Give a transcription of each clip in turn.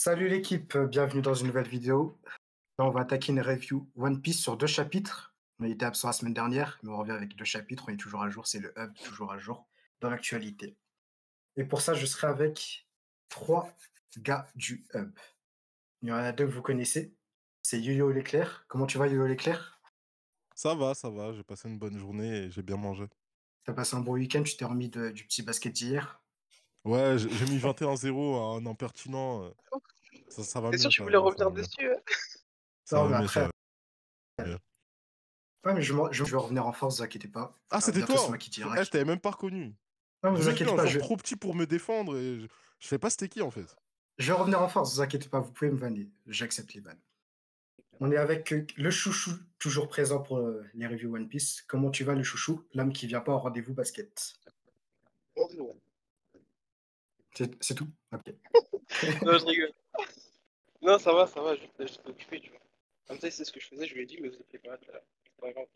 Salut l'équipe, bienvenue dans une nouvelle vidéo. Là, on va attaquer une review One Piece sur deux chapitres. On était absent la semaine dernière, mais on revient avec deux chapitres. On est toujours à jour, c'est le hub, toujours à jour dans l'actualité. Et pour ça, je serai avec trois gars du hub. Il y en a deux que vous connaissez. C'est Yo-Yo l'éclair. Comment tu vas, Yo-Yo l'éclair Ça va, ça va. J'ai passé une bonne journée et j'ai bien mangé. T'as passé un bon week-end, tu t'es remis de- du petit basket d'hier? Ouais, j'ai mis 21-0 à un impertinent. euh, Ça, ça va sûr ça voulais revenir dessus hein Ça va mais mieux, ça après-. Ouais, mais je, m'en- je vais revenir en force, ne vous inquiétez pas. Ah, c'était toi c'est moi qui Eh, je t'avais même pas reconnu. Non, vous inquiétez pas, je, trop petit pour me défendre et je, je sais pas c'était qui en fait. je vais revenir en force, vous inquiétez pas, vous pouvez me vanner. J'accepte les vannes. On est avec euh, le chouchou, toujours présent pour euh, les reviews One Piece. Comment tu vas, le chouchou? L'homme qui vient pas au rendez-vous basket. C'est c'est tout Ok. Non, je rigole. Non, ça va, ça va, j'étais j'étais occupé, tu vois. Comme ça, c'est ce que je faisais, je lui ai dit, mais vous étiez pas là. C'est pas grave.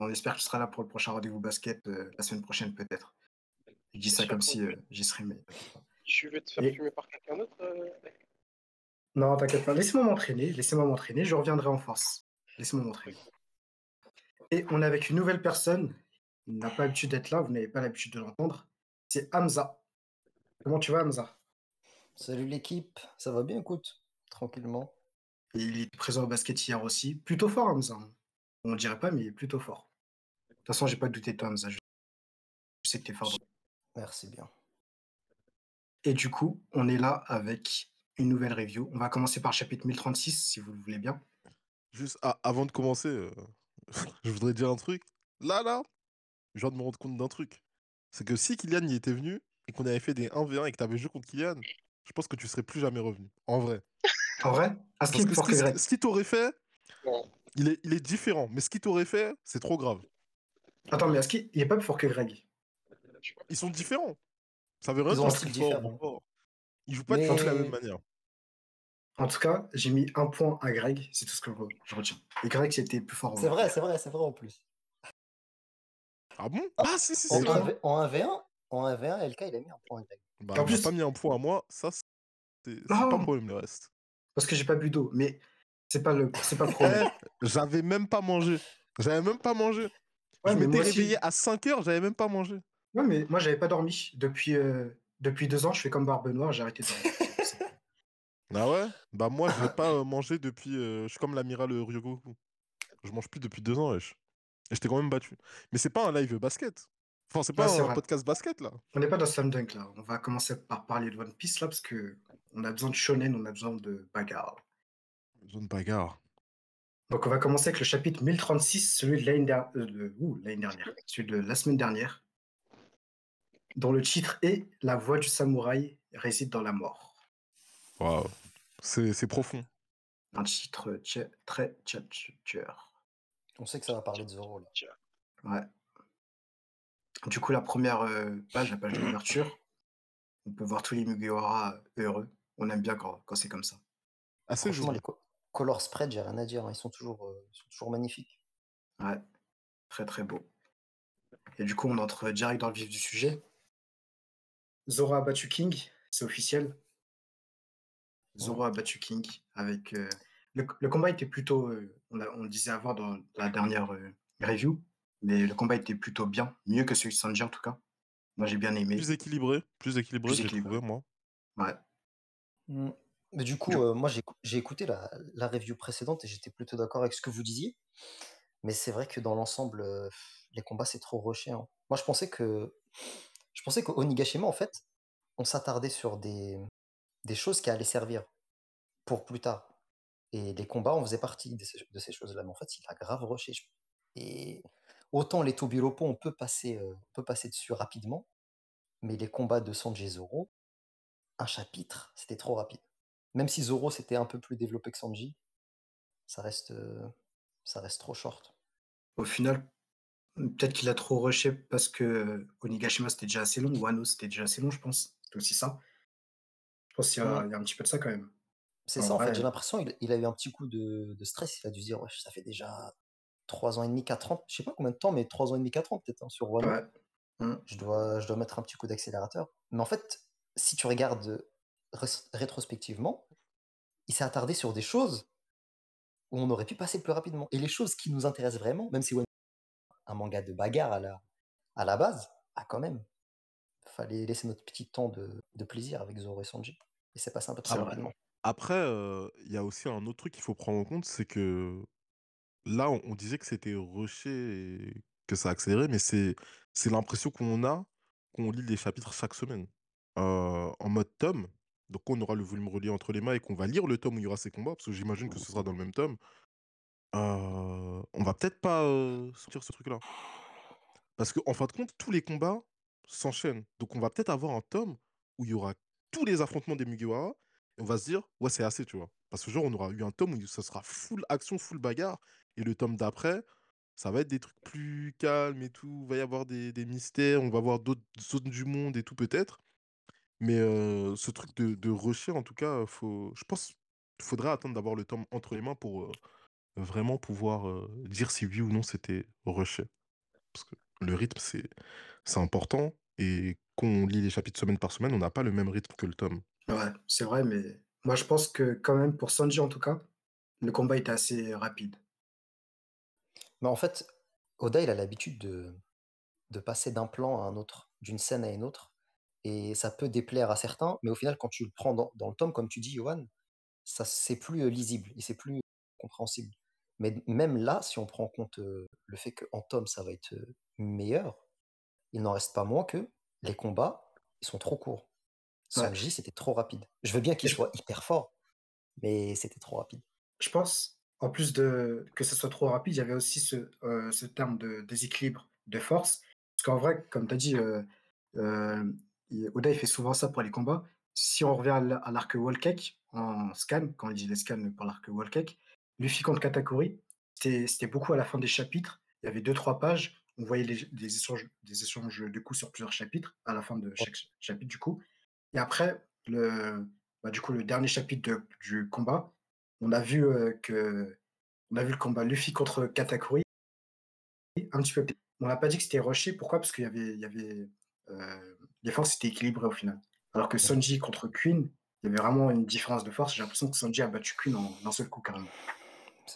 On espère que tu seras là pour le prochain rendez-vous basket euh, la semaine prochaine, peut-être. Je dis ça comme si euh, j'y serais, mais. Je vais te faire Et- fumer par quelqu'un d'autre euh, Non, t'inquiète pas. Laissez-moi m'entraîner. Laissez-moi m'entraîner. Je reviendrai en force. Laissez-moi m'entraîner. Et on est avec une nouvelle personne. Il n'a pas l'habitude d'être là. Vous n'avez pas l'habitude de l'entendre. C'est Hamza. Comment tu vas, Hamza? Salut l'équipe, ça va bien, écoute, tranquillement. Et Il est présent au basket hier aussi. Plutôt fort, Hamza. On ne dirait pas, mais il est plutôt fort. De toute façon, j'ai pas douté de toi, Hamza. Je sais que tu es fort. Merci bien. Et du coup, on est là avec une nouvelle review. On va commencer par chapitre 1036, si vous le voulez bien. Juste ah, avant de commencer, euh, je voudrais dire un truc. Là, là, je viens de me rendre compte d'un truc. C'est que si Kylian y était venu et qu'on avait fait des 1v1 et que t'avais joué contre Kylian, je pense que tu serais plus jamais revenu. En vrai. En vrai? Parce Slip que for ce qui- t'aurait fait, il est, il est différent. Mais ce qu'il t'aurait fait, c'est trop grave. Attends, mais est-ce qu'il il est pas plus fort que Greg. Ils sont différents. Ça veut rien dire qu'ils sont forts. Ils jouent pas Mais- de la même manière. En tout cas, j'ai mis un point à Greg, c'est tout ce que je retiens. Et Greg, c'était plus fort. C'est vrai, c'est vrai, c'est vrai en plus. Ah bon? Ah, Ah si, si, En, si. 1v, en 1v1, en 1v1, LK il a mis un point. Bah, En plus- pas mis un point à moi, ça c'est pas un problème le reste. Parce que j'ai pas bu d'eau, mais c'est pas le, c'est pas le Eh, problème. j'avais même pas mangé. J'avais même pas mangé. Ouais, je m'étais aussi- réveillé à 5h, j'avais même pas mangé. Ouais, mais moi, j'avais pas dormi. Depuis, euh, depuis deux ans, je fais comme Barbe Noire, j'ai arrêté de dormir. Ah ouais? Bah moi je vais pas euh, manger depuis... euh, je suis comme l'amiral Ryogoku. Je mange plus depuis deux ans, wesh. Et je t'ai quand même battu. Mais c'est pas un live basket. Enfin, c'est pas un vrai. podcast basket là. on n'est pas dans Slam Dunk, là. On va commencer par parler de One Piece, là, parce que on a besoin de shonen, on a besoin de bagarre. Zone bagarre. Donc, on va commencer avec le chapitre 1036, celui de l'année der- euh, de- l'année dernière, celui de la semaine dernière, dont le titre est La voix du samouraï réside dans la mort. Waouh. C'est profond. Un titre tcha- très tchatcheur. On sait que ça va parler de Zoro là. Ouais. Du coup, la première euh, page, la page de l'ouverture, on peut voir tous les Mugiwara heureux. On aime bien quand, quand c'est comme ça. Assez Franchement, joli. les co- color spread, j'ai rien à dire, hein, ils sont toujours, euh, ils sont toujours magnifiques. Ouais, très très beau. Et du coup, on entre direct dans le vif du sujet. Zoro a battu King, c'est officiel. Zoro a battu King avec. euh, le, le combat était plutôt. euh, on, a- on le disait avant dans la dernière euh, review, mais le combat était plutôt bien, mieux que celui de Sanji en tout cas. Moi j'ai bien aimé. Plus équilibré. Plus équilibré, Plus équilibré. trouvé moi. Ouais. Mm. Mais du coup, Du- euh, moi j'ai écou- j'ai écouté la, la review précédente et j'étais plutôt d'accord avec ce que vous disiez. Mais c'est vrai que dans l'ensemble, euh, les combats c'est trop rushé. hein. Moi je pensais que je pensais qu'au Onigashima en fait, on s'attardait sur des, des choses qui allaient servir pour plus tard. Et les combats, on faisait partie de ces, ces choses-là. Mais en fait, il a grave rushé. Et autant les Tobilopo, on peut passer, euh, on peut passer dessus rapidement. Mais les combats de Sanji et Zoro, un chapitre, c'était trop rapide. Même si Zoro c'était un peu plus développé que Sanji, ça reste, euh, ça reste trop short. Au final, peut-être qu'il a trop rushé parce que euh, Onigashima c'était déjà assez long, Wano c'était déjà assez long, je pense. C'est aussi ça. Je pense qu'il y, a- Ouais. il y a un petit peu de ça quand même. C'est ça en fait, j'ai l'impression il, il a eu un petit coup de, de stress. Il a dû se dire, ouais, ça fait déjà 3 ans et demi, 4 ans, je sais pas combien de temps, mais 3 ans et demi, 4 ans peut-être hein, sur Wano. Ouais. je dois, je dois mettre un petit coup d'accélérateur. Mais en fait, si tu regardes rétrospectivement, il s'est attardé sur des choses où on aurait pu passer plus rapidement. Et les choses qui nous intéressent vraiment, même si One un manga de bagarre à la, à la base, ah quand même, fallait laisser notre petit temps de, de plaisir avec Zoro et Sanji. Et c'est passé un peu trop rapidement. Après, euh, il y a aussi un autre truc qu'il faut prendre en compte, c'est que là, on, disait que c'était rushé et que ça accélérait, mais c'est l'impression qu'on a qu'on lit les chapitres chaque semaine. Euh, en mode tome, donc on aura le volume relié entre les mains et qu'on va lire le tome où il y aura ces combats, parce que j'imagine que ce sera dans le même tome. euh, on va peut-être pas euh, sortir ce truc-là. Parce qu'en fin de compte, tous les combats s'enchaînent. Donc on va peut-être avoir un tome où il y aura tous les affrontements des Mugiwara et on va se dire, ouais, c'est assez, tu vois. Parce que genre, on aura eu un tome où ça sera full action, full bagarre. Et le tome d'après, ça va être des trucs plus calmes et tout. Il va y avoir des, mystères, on va voir d'autres zones du monde et tout peut-être. Mais ce truc de, de rusher, en tout cas, faut, je pense qu'il faudrait attendre d'avoir le tome entre les mains pour vraiment pouvoir dire si oui ou non c'était rushé. Parce que le rythme, c'est c'est important. Et quand on lit les chapitres semaine par semaine, on n'a pas le même rythme que le tome. Ouais, c'est vrai, mais moi je pense que quand même pour Sanji en tout cas, le combat était assez rapide. Mais en fait, Oda, il a l'habitude de, de passer d'un plan à un autre, d'une scène à une autre. Et ça peut déplaire à certains, mais au final, quand tu le prends dans, dans le tome, comme tu dis, Johan, ça c'est plus euh, lisible et c'est plus compréhensible. Mais même là, si on prend en compte euh, le fait qu'en tome, ça va être euh, meilleur, il n'en reste pas moins que les combats, ils sont trop courts. Ouais. Sanji, c'était trop rapide. Je veux bien qu'il soit hyper fort, mais c'était trop rapide. Je pense, en plus de que ce soit trop rapide, il y avait aussi ce, euh, ce terme de déséquilibre de force. Parce qu'en vrai, comme tu as dit, euh, euh, Oda il fait souvent ça pour les combats. Si on revient à l'arc Wall Cake en scan, quand il dit les scans par l'arc Wall Cake, Luffy contre Katakuri, c'était beaucoup à la fin des chapitres. Il y avait deux, trois pages. On voyait les- des, échanges, des échanges de coups sur plusieurs chapitres, à la fin de chaque ch- chapitre, du coup. Et après, le, bah, du coup, le dernier chapitre de- du combat, on a vu euh, que on a vu le combat Luffy contre Katakuri un petit peu. On n'a pas dit que c'était rushé. Pourquoi? Parce qu'il y avait, il y avait euh, les forces étaient équilibrées au final. Alors que Sanji contre Queen, il y avait vraiment une différence de force. J'ai l'impression que Sanji a battu Queen en d'un seul coup carrément.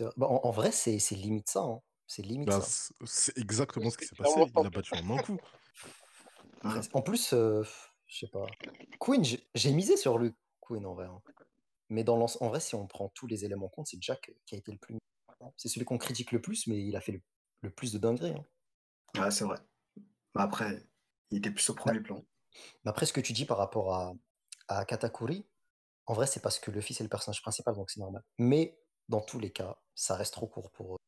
Vrai. Bah, en, en vrai, c'est c'est limite ça. hein. C'est limite Bah, ça. c'est c'est exactement ce qui s'est passé. Il l'a battu en un coup. En plus, euh, je sais pas. Queen, j'ai j'ai misé sur le Queen en vrai. hein. Mais dans en vrai, si on prend tous les éléments en compte, c'est Jack qui a été le plus. C'est celui qu'on critique le plus, mais il a fait le, le plus de dingueries. hein. Ouais, c'est vrai. Mais après, il était plus au premier plan. Mais après, ce que tu dis par rapport à, à Katakuri, en vrai, c'est parce que Luffy, c'est le personnage principal, donc c'est normal. Mais dans tous les cas, ça reste trop court pour eux.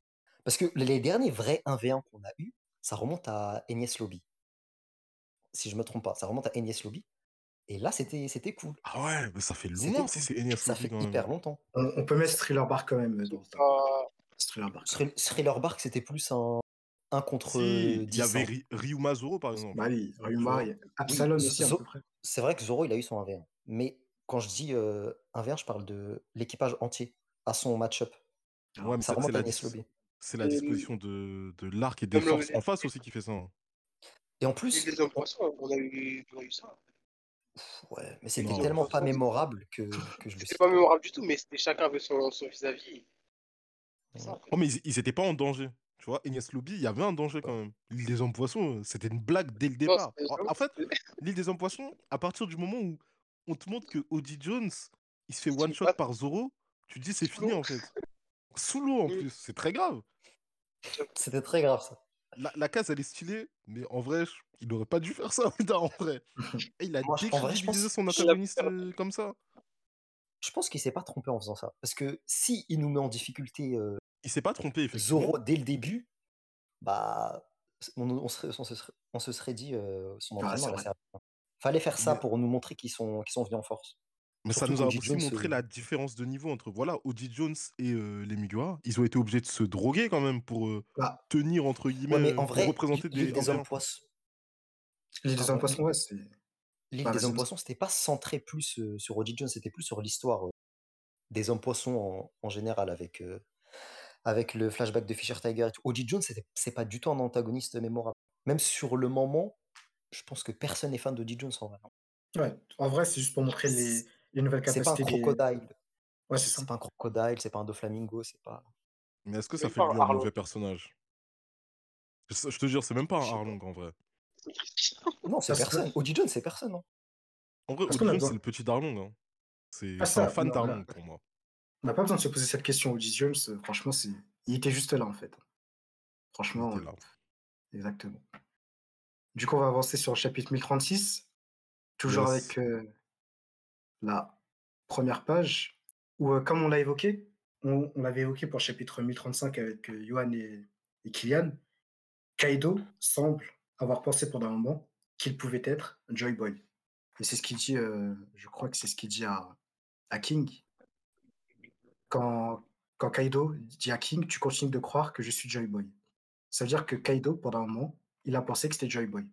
Parce que les derniers vrais 1v1 qu'on a eu, ça remonte à Enies Lobby. Si je me trompe pas, ça remonte à Enies Lobby. Et là, c'était c'était cool. Ah ouais, mais ça fait loin si c'est Enies Ça fait quand même. hyper longtemps. On, on peut mettre Thriller Bark quand même euh, dans. Ah, Thriller Bark. Thrill- Thriller Bark, c'était plus un, un contre Si, il y 10. avait. Ry- Ryuma Zoro par exemple. Bah oui, Ryuma, Absalom Oui, aussi à peu près. C'est vrai que Zoro, il a eu son 1v1. Mais quand je dis euh, 1v1, je parle de l'équipage entier à son match-up. Ah, Ouais, mais Ça c'est remonte la, à c'est disposition de, de l'arc et des forces en face aussi qui fait ça. hein. Et en plus, on on a eu ça. Ouais, mais c'était Non. tellement pas mémorable que, que je le C'était pas pas. mémorable du tout, mais c'était chacun avait son son vis-à-vis. Ça. Oh, mais ils, ils étaient pas en danger. Tu vois, Enies Lobby, il y avait un danger quand même. L'île des hommes poissons, euh, c'était une blague dès le départ. En, en fait, l'île des hommes poissons, à partir du moment où on te montre que Odie Jones, il se fait one shot par Zoro, tu te dis c'est Sous fini l'eau. en fait. Sous l'eau en Mm. plus, c'est très grave. C'était très grave ça. La, la case, elle est stylée, mais en vrai, je- il n'aurait pas dû faire ça, en vrai. Et il a Moi, vrai, décrédibilisé son antagoniste euh, comme ça. Je pense qu'il s'est pas trompé en faisant ça. Parce que si il nous met en difficulté euh, Il s'est pas trompé, effectivement. Zoro dès le début, bah, on, on serait- on se, serait, on se serait dit euh, son Ah, entraînement. Fallait faire ça Mais- pour nous montrer qu'ils sont, qu'ils sont venus en force. Mais ça nous a aussi Jones, montré euh, la différence de niveau entre voilà, Odie Jones et euh, les Mugiwara. Ils ont été obligés de se droguer quand même pour euh, Bah, tenir, entre guillemets, Ouais, mais en pour vrai, représenter l'île des, des hommes poissons, l'île des hommes poissons, ouais, c'est. l'île des vas-y, hommes poissons, c'était pas centré plus euh, sur Odie Jones, c'était plus sur l'histoire euh, des hommes poissons en, en général avec, euh, avec le flashback de Fisher Tiger et tout. Odie Jones, c'était- c'est pas du tout un antagoniste mémorable. Même sur le moment, je pense que personne n'est fan d'Odie Jones en vrai. Ouais, en vrai, c'est juste pour montrer les, les nouvelles C'est pas un des. crocodile. Ouais, c'est pas un crocodile, c'est pas un Doflamingo, c'est pas. Mais est-ce que ça fait lui un Arlong. mauvais personnage? Je, te jure, c'est même pas un. Arlong en vrai. Non, c'est personne. Oji John, c'est personne. hein. En vrai, Parce besoin- c'est le petit Darlong. Hein. C'est Ah, c'est un fan d'Arlong pour moi. On n'a pas besoin de se poser cette question. Odyssey Jones, euh, franchement, c'est... il était juste là, en fait. Franchement, euh, là. exactement. Du coup, on va avancer sur le chapitre 1036. Toujours Yes. avec euh, la première page, où, euh, comme on l'a évoqué, on, l'avait évoqué pour chapitre 1035 avec euh, Johan et, et Kylian, Kaido semble avoir pensé pendant un moment qu'il pouvait être Joy Boy. Et c'est ce qu'il dit, euh, je crois que c'est ce qu'il dit à, à King. Quand, quand Kaido dit à King, tu continues de croire que je suis Joy Boy. Ça veut dire que Kaido, pendant un moment, il a pensé que c'était Joy Boy.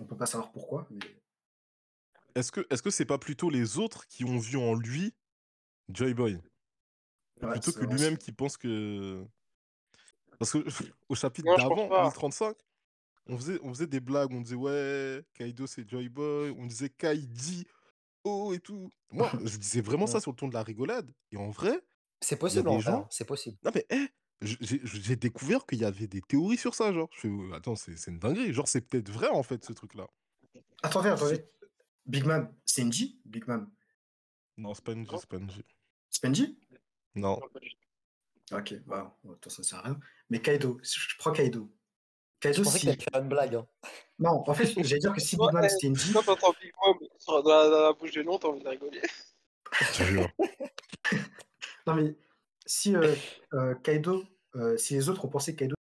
On peut pas savoir pourquoi, mais Est-ce que est-ce que c'est pas plutôt les autres qui ont vu en lui Joy Boy? Ouais, plutôt que lui-même qui pense que parce que au chapitre d'avant pas. 1035 on faisait on faisait des blagues on disait ouais Kaido c'est Joy Boy on disait Kai dit oh et tout moi je disais vraiment ça sur le ton de la rigolade et en vrai C'est possible en vrai, gens- hein, c'est possible. non mais hé, j'ai j'ai découvert qu'il y avait des théories sur ça genre je fais ouais, attends c'est c'est une dinguerie genre c'est peut-être vrai en fait ce truc là Attendez, attendez. Big Mam, c'est Nji Big Mam. non c'est pas une c'est pas une C'est pas Nji non. Ok, bah, toute façon, ça sert à rien. Mais Kaido, je je prends Kaido. Je Kaido, pensais si. t'allais faire une blague. hein. Non, en fait, j'allais dire que si Big Mam c'était Nji. Quand t'entends Big Mom dans la, dans la bouche de nom, t'as envie de rigoler. je. Non, mais si euh, euh, Kaido, euh, si les autres ont pensé que Kaido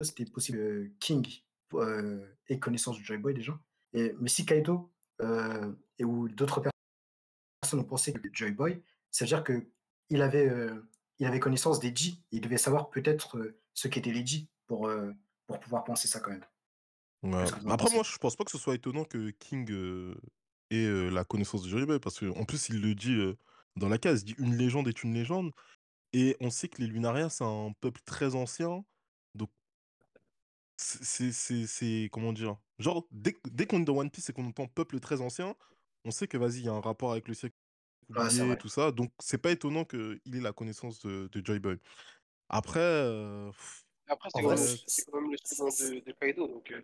c'était possible que King euh, ait connaissance du Joy Boy déjà. Et, mais si Kaido euh, et ou d'autres personnes ont pensé que Joy Boy, ça veut dire que il avait, euh, il avait connaissance des G. Il devait savoir peut-être euh, ce qu'étaient les G pour, pour pouvoir penser ça quand même. Ouais. En Après, pensez? moi, je pense pas que ce soit étonnant que King ait la connaissance de Joy Boy, parce qu'en plus, il le dit dans la case, il dit une légende est une légende, et on sait que les Lunariens, c'est un peuple très ancien, c'est- c'est, c'est, c'est- comment dire, genre, dès, dès qu'on est dans One Piece et qu'on entend peuple très ancien, on sait que, vas-y, il y a un rapport avec le siècle Ouais, vrai. tout ça, donc c'est pas étonnant qu'il ait la connaissance de, de Joy Boy. Après, euh, Après, c'est quand, même- quand le second de, de Kaido. Donc, euh,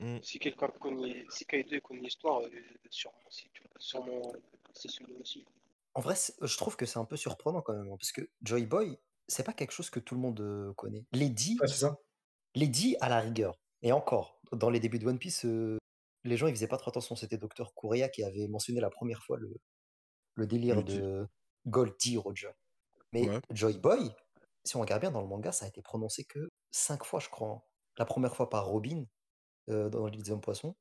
hmm. si quelqu'un connaît, si Kaido connaît l'histoire, euh, sûrement, si, tu vois, sûrement c'est celui aussi. En vrai, je trouve que c'est un peu surprenant quand même, hein, parce que Joy Boy, c'est pas quelque chose que tout le monde euh, connaît. Lady, Ouais, c'est ça. Lady à la rigueur. Et encore, dans les débuts de One Piece, euh, les gens ils faisaient pas trop attention. C'était Dr. Kureha qui avait mentionné la première fois le, le délire de Goldie Roger. Mais Ouais. Joy Boy, si on regarde bien dans le manga, ça a été prononcé que cinq fois, je crois. hein. La première fois par Robin euh, dans l'île des hommes poissons.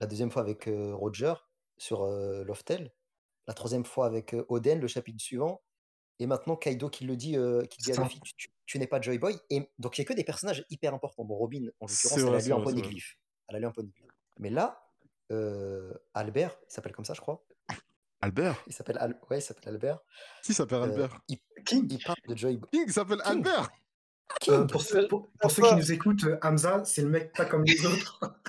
La deuxième fois avec euh, Roger sur Loftel. La troisième fois avec Oden, le chapitre suivant. Et maintenant Kaido qui le dit, euh, qui dit à. Luffy, tu, tu- tu n'es pas Joy Boy. Et donc il n'y a que des personnages hyper importants. Bon, Robin, en l'occurrence, elle a lu un poneglyphe. Elle a lu un poneglyphe. Mais là, euh, Albert, il s'appelle comme ça, je crois. Albert Il s'appelle Al- ouais, il s'appelle Albert. Qui s'appelle Euh, Albert il, King, il parle de Joy Boy. King s'appelle. Albert King euh, pour, ceux, pour, pour ceux qui nous écoutent, euh, Hamza, c'est le mec pas comme les autres.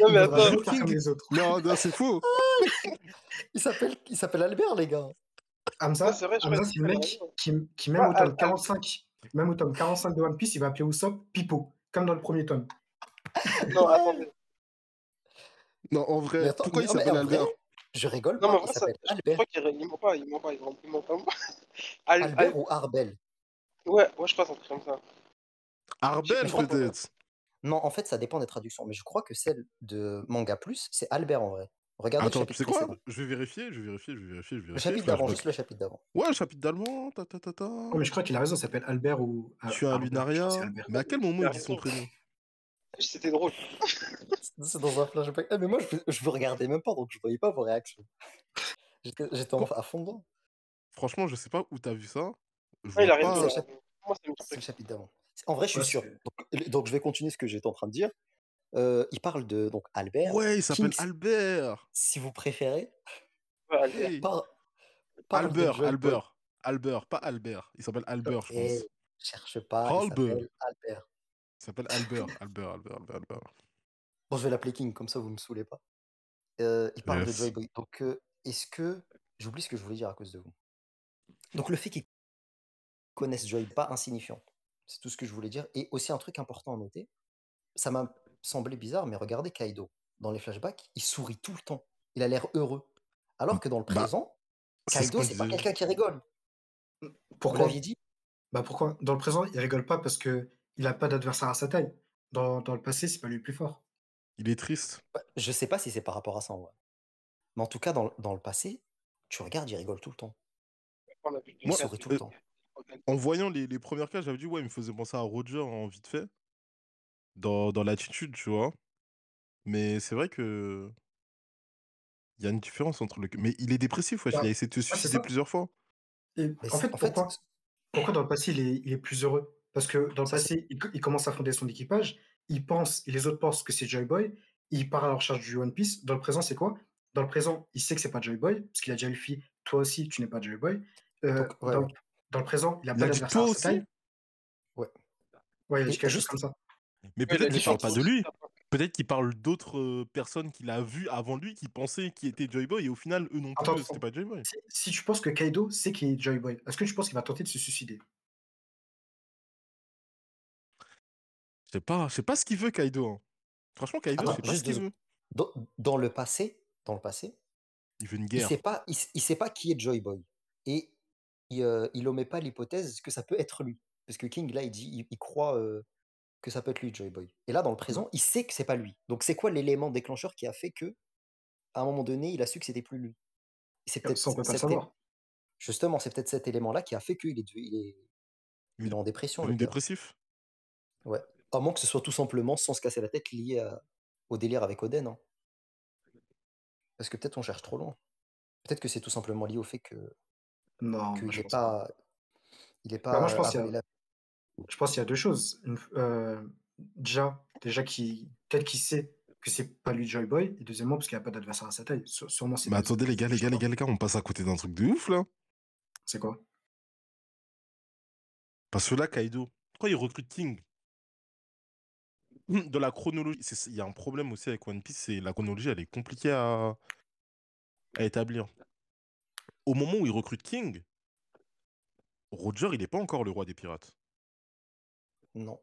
Non, mais attends, King. comme les autres. Non, non, c'est faux Il s'appelle il s'appelle Albert, les gars. Hamza, c'est vrai, le mec vrai. qui, qui même au tome Al- 45, même au tome 45 de One Piece, il va appeler Usopp Pipo, comme dans le premier tome. Non, attendez. Non, en vrai, attends, pourquoi il mais s'appelle vrai, Albert? je rigole Non, mais en pas, il vrai, ça, s'appelle je Albert. crois qu'il il ment pas, il ment pas, il ment, il ment pas. Al- Albert Al- ou Arbel? Ouais, ouais, je crois que c'est un truc comme ça. Arbel, peut-être Non, en fait, ça dépend des traductions, mais je crois que celle de Manga Plus, c'est Albert en vrai. Regardez Attends, le tu chapitre sais quoi? précédent. Je vais vérifier, je vais vérifier, je vais vérifier, je vais Le vérifier. chapitre Frère, d'avant, juste le chapitre d'avant. Ouais, le chapitre d'allemand, ta ta ta ta. Oh, mais je crois qu'il a raison, ça s'appelle Albert ou. Je suis un Albert, je crois que c'est Lunaria. Albert. Mais à quel moment il dit son prénom? C'était drôle. C'est dans un flashback. Ah, mais moi, je, je vous regardais même pas, donc je voyais pas vos réactions. J'étais à fond dedans. Franchement, je sais pas où t'as vu ça. Je Ouais, il a raison. pas- C'est le chapitre- le surprend. chapitre d'avant. En vrai, je suis Ouais, sûr. donc, je vais continuer ce que j'étais en train de dire. Euh, il parle de donc Albert. Ouais, il s'appelle Albert. Si vous préférez. Hey. Par- de Albert. Albert. Albert, pas Albert. Il s'appelle Albert, je Et pense. cherche pas, il Albert. s'appelle Albert. Il s'appelle Albert, Albert, Albert, Albert, Albert. Bon, je vais l'appeler King, comme ça vous me saoulez pas. euh, il parle de Yes. Joy Boy. Donc, euh, est-ce que. J'oublie ce que je voulais dire à cause de vous. Donc, le fait qu'ils connaissent Joy, pas insignifiant. C'est tout ce que je voulais dire. Et aussi, un truc important à noter, ça m'a semblé bizarre, mais regardez Kaido. Dans les flashbacks, il sourit tout le temps. Il a l'air heureux. Alors que dans le Bah, présent, C'est ce Kaido, c'est pas quelqu'un qui rigole. Vous Pourquoi? l'aviez dit? Bah pourquoi? Dans le présent, il rigole pas parce que il a pas d'adversaire à sa taille. Dans, dans le passé, c'est pas lui le plus fort. Il est triste. Bah, Je sais pas si c'est par rapport à ça en vrai. Mais en tout cas, dans, le- dans le passé, tu regardes, il rigole tout le temps. Il Moi, sourit tout euh, le temps. En voyant les, les premières cases, j'avais dit, ouais, il me faisait penser à Roger en vite fait. Dans, dans l'attitude, tu vois? Mais c'est vrai que. Il y a une différence entre le. Mais il est dépressif, wesh. Bah, il a essayé de se suicider plusieurs fois. Et en fait, pourquoi, pourquoi dans le passé, il est, il est plus heureux? Parce que dans le passé, il, il commence à fonder son équipage, il pense, et les autres pensent que c'est Joy Boy, il part à la recherche du One Piece. Dans le présent, c'est quoi? Dans le présent, il sait que c'est pas Joy Boy, parce qu'il a déjà eu le fit, toi aussi, tu n'es pas Joy Boy. Euh, Donc, ouais, dans, ouais. dans le présent, il a Il pas a d'adversaire toi aussi? Ouais. Ouais, il a quelque chose juste- comme ça. Mais peut-être il qu'il parle pas de lui. Peut-être qu'il parle d'autres euh, personnes qu'il a vues avant lui qui pensaient qu'il était Joy Boy et au final, eux non plus, c'était pas Joy Boy. Si, si tu penses que Kaido sait qu'il est Joy Boy, est-ce que tu penses qu'il va tenter de se suicider? Je sais pas, je sais pas ce qu'il veut, Kaido. hein. Franchement, Kaido, Attends, je sais pas ce qu'il veut. Dans, dans le passé, dans le passé, Il veut une il guerre. sait pas, il, il sait pas qui est Joy Boy. Et il, euh, il omet pas l'hypothèse que ça peut être lui. Parce que King, là, il dit, il, il croit euh, que ça peut être lui, Joy Boy. Et là, dans le présent, il sait que c'est pas lui. Donc, c'est quoi l'élément déclencheur qui a fait que, à un moment donné, il a su que c'était plus lui? C'est peut-être peut pas savoir. Justement, c'est peut-être cet élément-là qui a fait qu'il est, il est, Il il est en dépression. Devenu gars. dépressif? Ouais. À moins que ce soit tout simplement, sans se casser la tête, lié à- au délire avec Oden. hein. Parce que peut-être on cherche trop loin. Peut-être que c'est tout simplement lié au fait que Non, moi, je n'est pas. il est pas Bah, moi, je pense qu'il y a- Je pense qu'il y a deux choses. Une- euh, déjà, déjà qui peut-être qu'il sait que c'est pas lui Joy Boy, et deuxièmement parce qu'il n'y a pas d'adversaire à sa taille. Sû- Sûrement c'est Mais attendez, les gars, les gars, les gars, les gars, on passe à côté d'un truc de ouf, là. C'est quoi? Parce que là, Kaido, pourquoi il recrute King? De la chronologie. Il y a un problème aussi avec One Piece, c'est la chronologie, elle est compliquée à, à établir. Au moment où il recrute King, Roger, il n'est pas encore le roi des pirates. Non.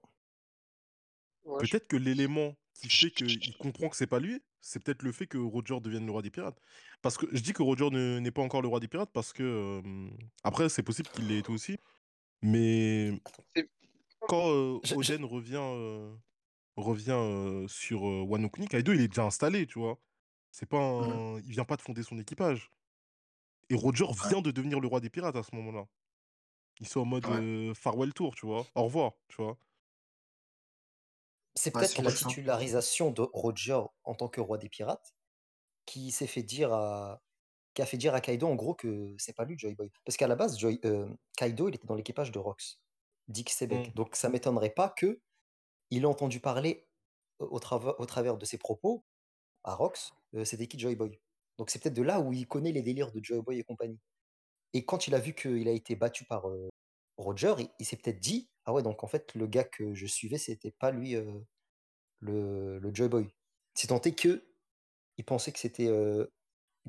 Ouais, je- Peut-être que l'élément qui fait qu'il comprend que c'est pas lui, c'est peut-être le fait que Roger devienne le roi des pirates. Parce que je dis que Roger ne- n'est pas encore le roi des pirates parce que euh, après c'est possible qu'il l'ait été aussi, mais quand euh, Oden revient euh, revient euh, sur euh, Wano Kuni, Kaido il est déjà installé, tu vois. C'est pas un... il vient pas de fonder son équipage. Et Roger vient de devenir le roi des pirates à ce moment-là. Ils sont en mode Ouais. euh, farewell tour, tu vois. Au revoir, tu vois. C'est peut-être la titularisation de Roger en tant que roi des pirates qui s'est fait dire à qui a fait dire à Kaido en gros que c'est pas lui Joy Boy. Parce qu'à la base, Joy- euh, Kaido il était dans l'équipage de Rox, Dick Sebek. Mm. Donc ça m'étonnerait pas que il ait entendu parler au, au trava- au travers de ses propos à Rox, euh, c'était qui Joy Boy. Donc c'est peut-être de là où il connaît les délires de Joy Boy et compagnie. Et quand il a vu qu'il a été battu par euh, Roger, il, il s'est peut-être dit ah ouais donc en fait le gars que je suivais c'était pas lui euh, le, le Joy Boy. C'est est que il pensait que c'était euh,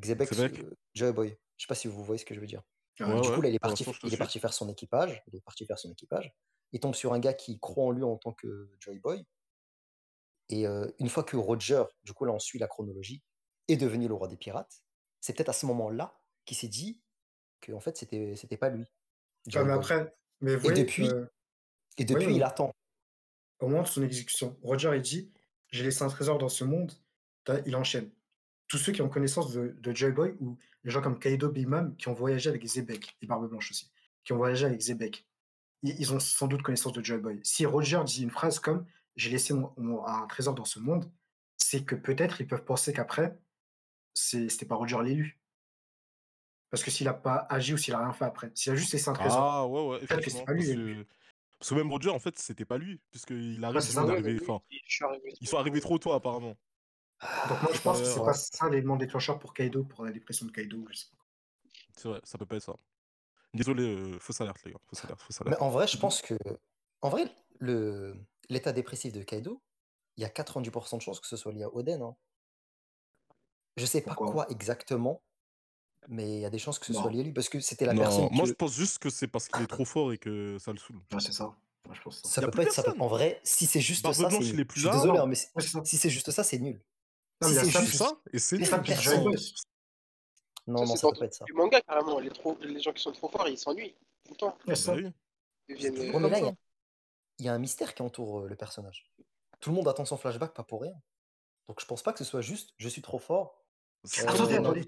euh, Joy Boy. Je sais pas si vous voyez ce que je veux dire. Ouais, du coup là il est parti il est suis. parti faire son équipage, il est parti faire son équipage. Il tombe sur un gars qui croit en lui en tant que Joy Boy. Et une fois que Roger, du coup là on suit la chronologie, est devenu le roi des pirates, c'est peut-être à ce moment-là qu'il s'est dit que en fait c'était c'était pas lui. Mais après, mais vous voyez, depuis- euh, Et depuis il attend. au moment de son exécution, Roger il dit J'ai laissé un trésor dans ce monde, il enchaîne. Tous ceux qui ont connaissance de, de Joy Boy ou les gens comme Kaido Bimam qui ont voyagé avec Zebek, et Barbe Blanche aussi, qui ont voyagé avec Zebek, ils, ils ont sans doute connaissance de Joy Boy. Si Roger dit une phrase comme J'ai laissé mon- mon- un trésor dans ce monde, c'est que peut-être ils peuvent penser qu'après, c'était pas Roger l'élu. Parce que s'il n'a pas agi ou s'il a rien fait après, s'il a juste laissé un trésor, Ah ouais, ouais, Peut-être que c'est effectivement. pas lui, Parce que... parce que même Roger, en fait, c'était pas lui. Puisqu'il arrive, arrivés- mais lui, enfin, arrivé ils trop sont arrivés trop tôt, apparemment. donc moi je pense que c'est pas ça l'élément déclencheur pour Kaido, pour la dépression de Kaido. je sais pas. C'est vrai, ça peut pas être ça. Désolé, euh, fausse alerte, les gars. Fausse alerte, fausse Mais alerte. en vrai, je pense que. En vrai, le l'état dépressif de Kaido, il y a 90% de chances que ce soit lié à Oden. hein. Je sais pas quoi exactement, mais il y a des chances que ce soit Non. lié à lui parce que c'était la Non, personne moi que je pense juste que c'est parce qu'il est trop fort et que ça le saoule. Ouais, c'est ça. Moi, je pense ça. ça peut pas être ça. peut- personne. En vrai, si c'est juste Barbe ça, c'est plus Je suis désolé, hein, mais c'est- Ouais, c'est ça. si c'est juste ça, c'est nul. Non, Si mais il y a c'est ça, C'est juste, ça, et c'est nul. ça, non, Ça, non, c'est ça peut pas être ça. du manga, carrément. Les, trop... les gens qui sont trop forts, ils s'ennuient. Tout le temps. Ouais, Bah ça. Ils euh, mais comme là, il y ça. a, un mystère qui entoure euh, le personnage. Tout le monde attend son flashback, pas pour rien. Donc je pense pas que ce soit juste je suis trop fort. C'est Euh, Attendez, attendez.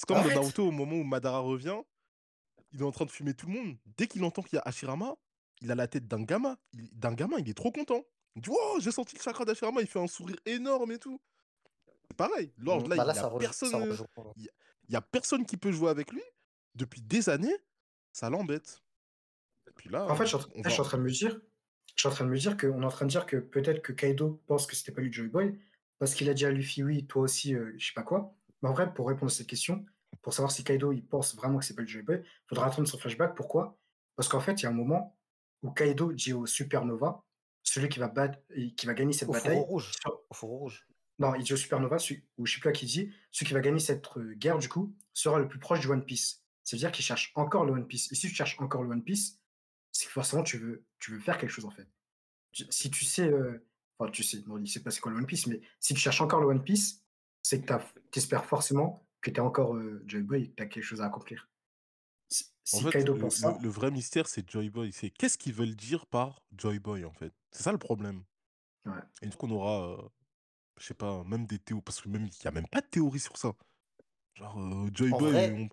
C'est comme dans Arrête. Naruto au moment où Madara revient, il est en train de fumer tout le monde. Dès qu'il entend qu'il y a Hashirama, il a la tête d'un gamin. Il- D'un gamin, il est trop content. Il dit Oh, j'ai senti le chakra d'Hashirama, il fait un sourire énorme et tout. C'est pareil. Lord, là, bah il là, y a ça, rejoint, ça personne. Il y a personne qui peut jouer avec lui. Depuis des années, ça l'embête. Et puis là, En fait, je suis en, on là, va. je suis en train de me dire, je suis en train de me dire qu'on est en train de dire que peut-être que Kaido pense que c'était pas lui Joy Boy parce qu'il a dit à Luffy oui, toi aussi, euh, je sais pas quoi. Mais en vrai, pour répondre à cette question, pour savoir si Kaido il pense vraiment que c'est pas le Joy Boy, faudra attendre son flashback. Pourquoi? Parce qu'en fait, il y a un moment où Kaido dit au Supernova, celui qui va battre, qui va gagner cette Au bataille. rouge. sur- Au rouge. Non, il dit au Supernova, celui- ou je sais plus à qui il dit, celui qui va gagner cette euh, guerre, du coup, sera le plus proche du One Piece. C'est-à-dire qu'il cherche encore le One Piece. Et si tu cherches encore le One Piece, c'est que forcément, tu veux, tu veux faire quelque chose, en fait. Si tu sais, euh, enfin, tu sais, non, il sait pas c'est quoi le One Piece, mais si tu cherches encore le One Piece, c'est que tu espères forcément que tu es encore euh, Joy Boy et que tu as quelque chose à accomplir. Si, En si fait, Kaido le, pense ça, le vrai mystère, c'est Joy Boy. C'est qu'est-ce qu'ils veulent dire par Joy Boy, en fait? C'est ça le problème. Ouais. Et du coup, on aura, euh, je sais pas, même des théories. Parce que même il n'y a même pas de théorie sur ça. Genre, euh, Joy En Boy. vrai, on-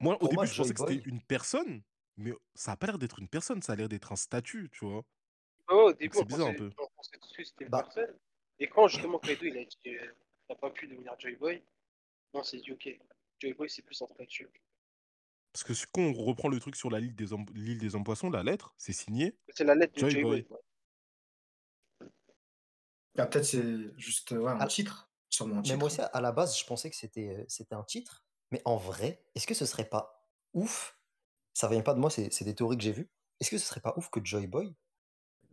Moi, au pour moi, début, je Joy pensais que c'était une personne, mais ça a pas l'air d'être une personne. Ça a l'air d'être un statut, tu vois? Au début, on bizarre un peu. on pensait tout de suite que c'était une bah, personne. Et quand justement Kaido il a dit euh, t'as pas pu devenir Joy Boy, on s'est dit ok, Joy Boy c'est plus un statut. Parce que quand on reprend le truc sur la l'île des, hommes- l'île des hommes poissons, la lettre, c'est signé C'est la lettre de Joy Joy Boy. Boy. ouais. ah, peut-être c'est juste ouais, un à- titre. Sûrement un mais moi aussi, à la base, je pensais que c'était euh, c'était un titre. Mais en vrai, est-ce que ce serait pas ouf? Ça vient pas de moi, c'est c'est des théories que j'ai vues. Est-ce que ce serait pas ouf que Joy Boy,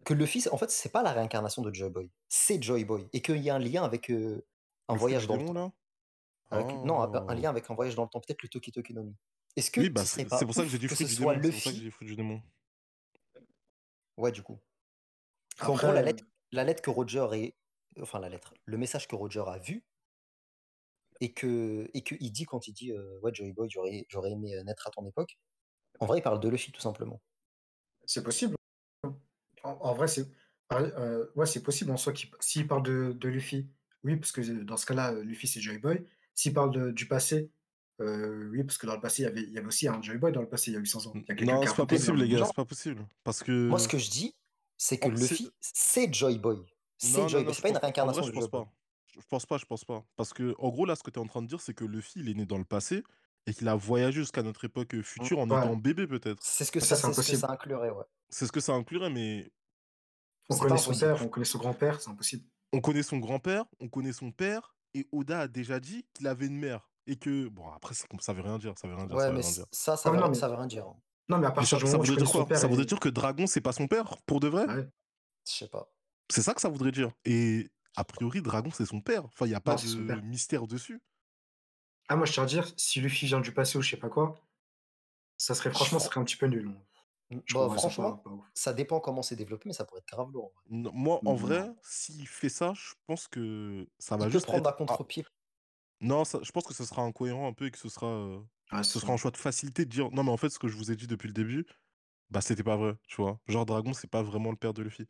que Luffy, c'est- en fait, c'est pas la réincarnation de Joy Boy, c'est Joy Boy, et qu'il y a un lien avec euh, un Le voyage du dans le temps. là? Avec, non, un, un Oh. lien avec un voyage dans le temps, peut-être le Toki Toki no Mi. Est-ce que Oui, bah c'est pour ça que j'ai que fruit du démon. C'est pour ça que j'ai Luffy dit fruit du démon. Ouais, du coup. Qu'en gros, Après, la euh, lettre, la lettre que Roger est. Enfin, la lettre. Le message que Roger a vu et que et qu'il dit quand il dit euh, Ouais, Joey Boy, j'aurais j'aurais aimé euh, naître à ton époque. En vrai, il parle de Luffy, tout simplement. c'est possible. En, en vrai, c'est euh, ouais, c'est possible en soi qu'il s'il parle de, de Luffy, oui, parce que dans ce cas-là, euh, Luffy c'est Joy Boy. S'il parle de- du passé, euh, oui, parce que dans le passé, il y avait, il y avait aussi un Joy Boy dans le passé, il y a 800 ans. Il y a quelqu'un Non, qui a c'est pas possible, les gars, genre. c'est pas possible. Parce Moi, ce que. que je dis, c'est que en- c'est- Luffy, c'est Joy Boy. C'est Non, non, Joy non, Boy. je C'est pas une pense pas. En vrai, réincarnation je de pense Joy Boy. pas. Je je pense pas, je pense pas. Parce que, en gros, là, ce que tu es en train de dire, c'est que Luffy, il est né dans le passé et qu'il a voyagé jusqu'à notre époque euh, future en Ouais, étant bébé, peut-être. C'est ce que ça ça, c'est c'est ce que impossible. ça inclurait, ouais. C'est ce que ça inclurait, mais On connaît son père, on connaît son grand-père, c'est impossible. on connaît son grand-père, on connaît son père, et Oda a déjà dit qu'il avait une mère. Et que, bon, après, ça veut rien dire, ça veut rien dire, Ouais, ça veut mais rien c- dire. ça, ça Ah, veut, non, rien- mais, ça veut rien dire. hein. non, mais à partir ça, du ça moment où je voudrait dire père Ça voudrait et. dire que Dragon, c'est pas son père, pour de vrai? Ouais. Je sais pas. C'est ça que ça voudrait dire. Et a priori, Dragon, c'est son père. Enfin, il n'y a pas Non, de mystère dessus. Ah, moi je tiens à dire, si Luffy vient du passé ou je sais pas quoi, ça serait franchement, ça serait un petit peu nul. Je Bah, trouverais ça pas, franchement, ça dépend comment c'est développé, mais ça pourrait être grave lourd. en vrai. Non, Moi, en Non. vrai, s'il fait ça, je pense que ça va Il peut juste prendre à être. Ah, contre-pied. non, ça- je pense que ce sera incohérent un peu et que ce sera, euh, ce sera un choix de facilité de dire non, mais en fait, ce que je vous ai dit depuis le début, bah, c'était pas vrai, tu vois? Genre, Dragon, c'est pas vraiment le père de Luffy.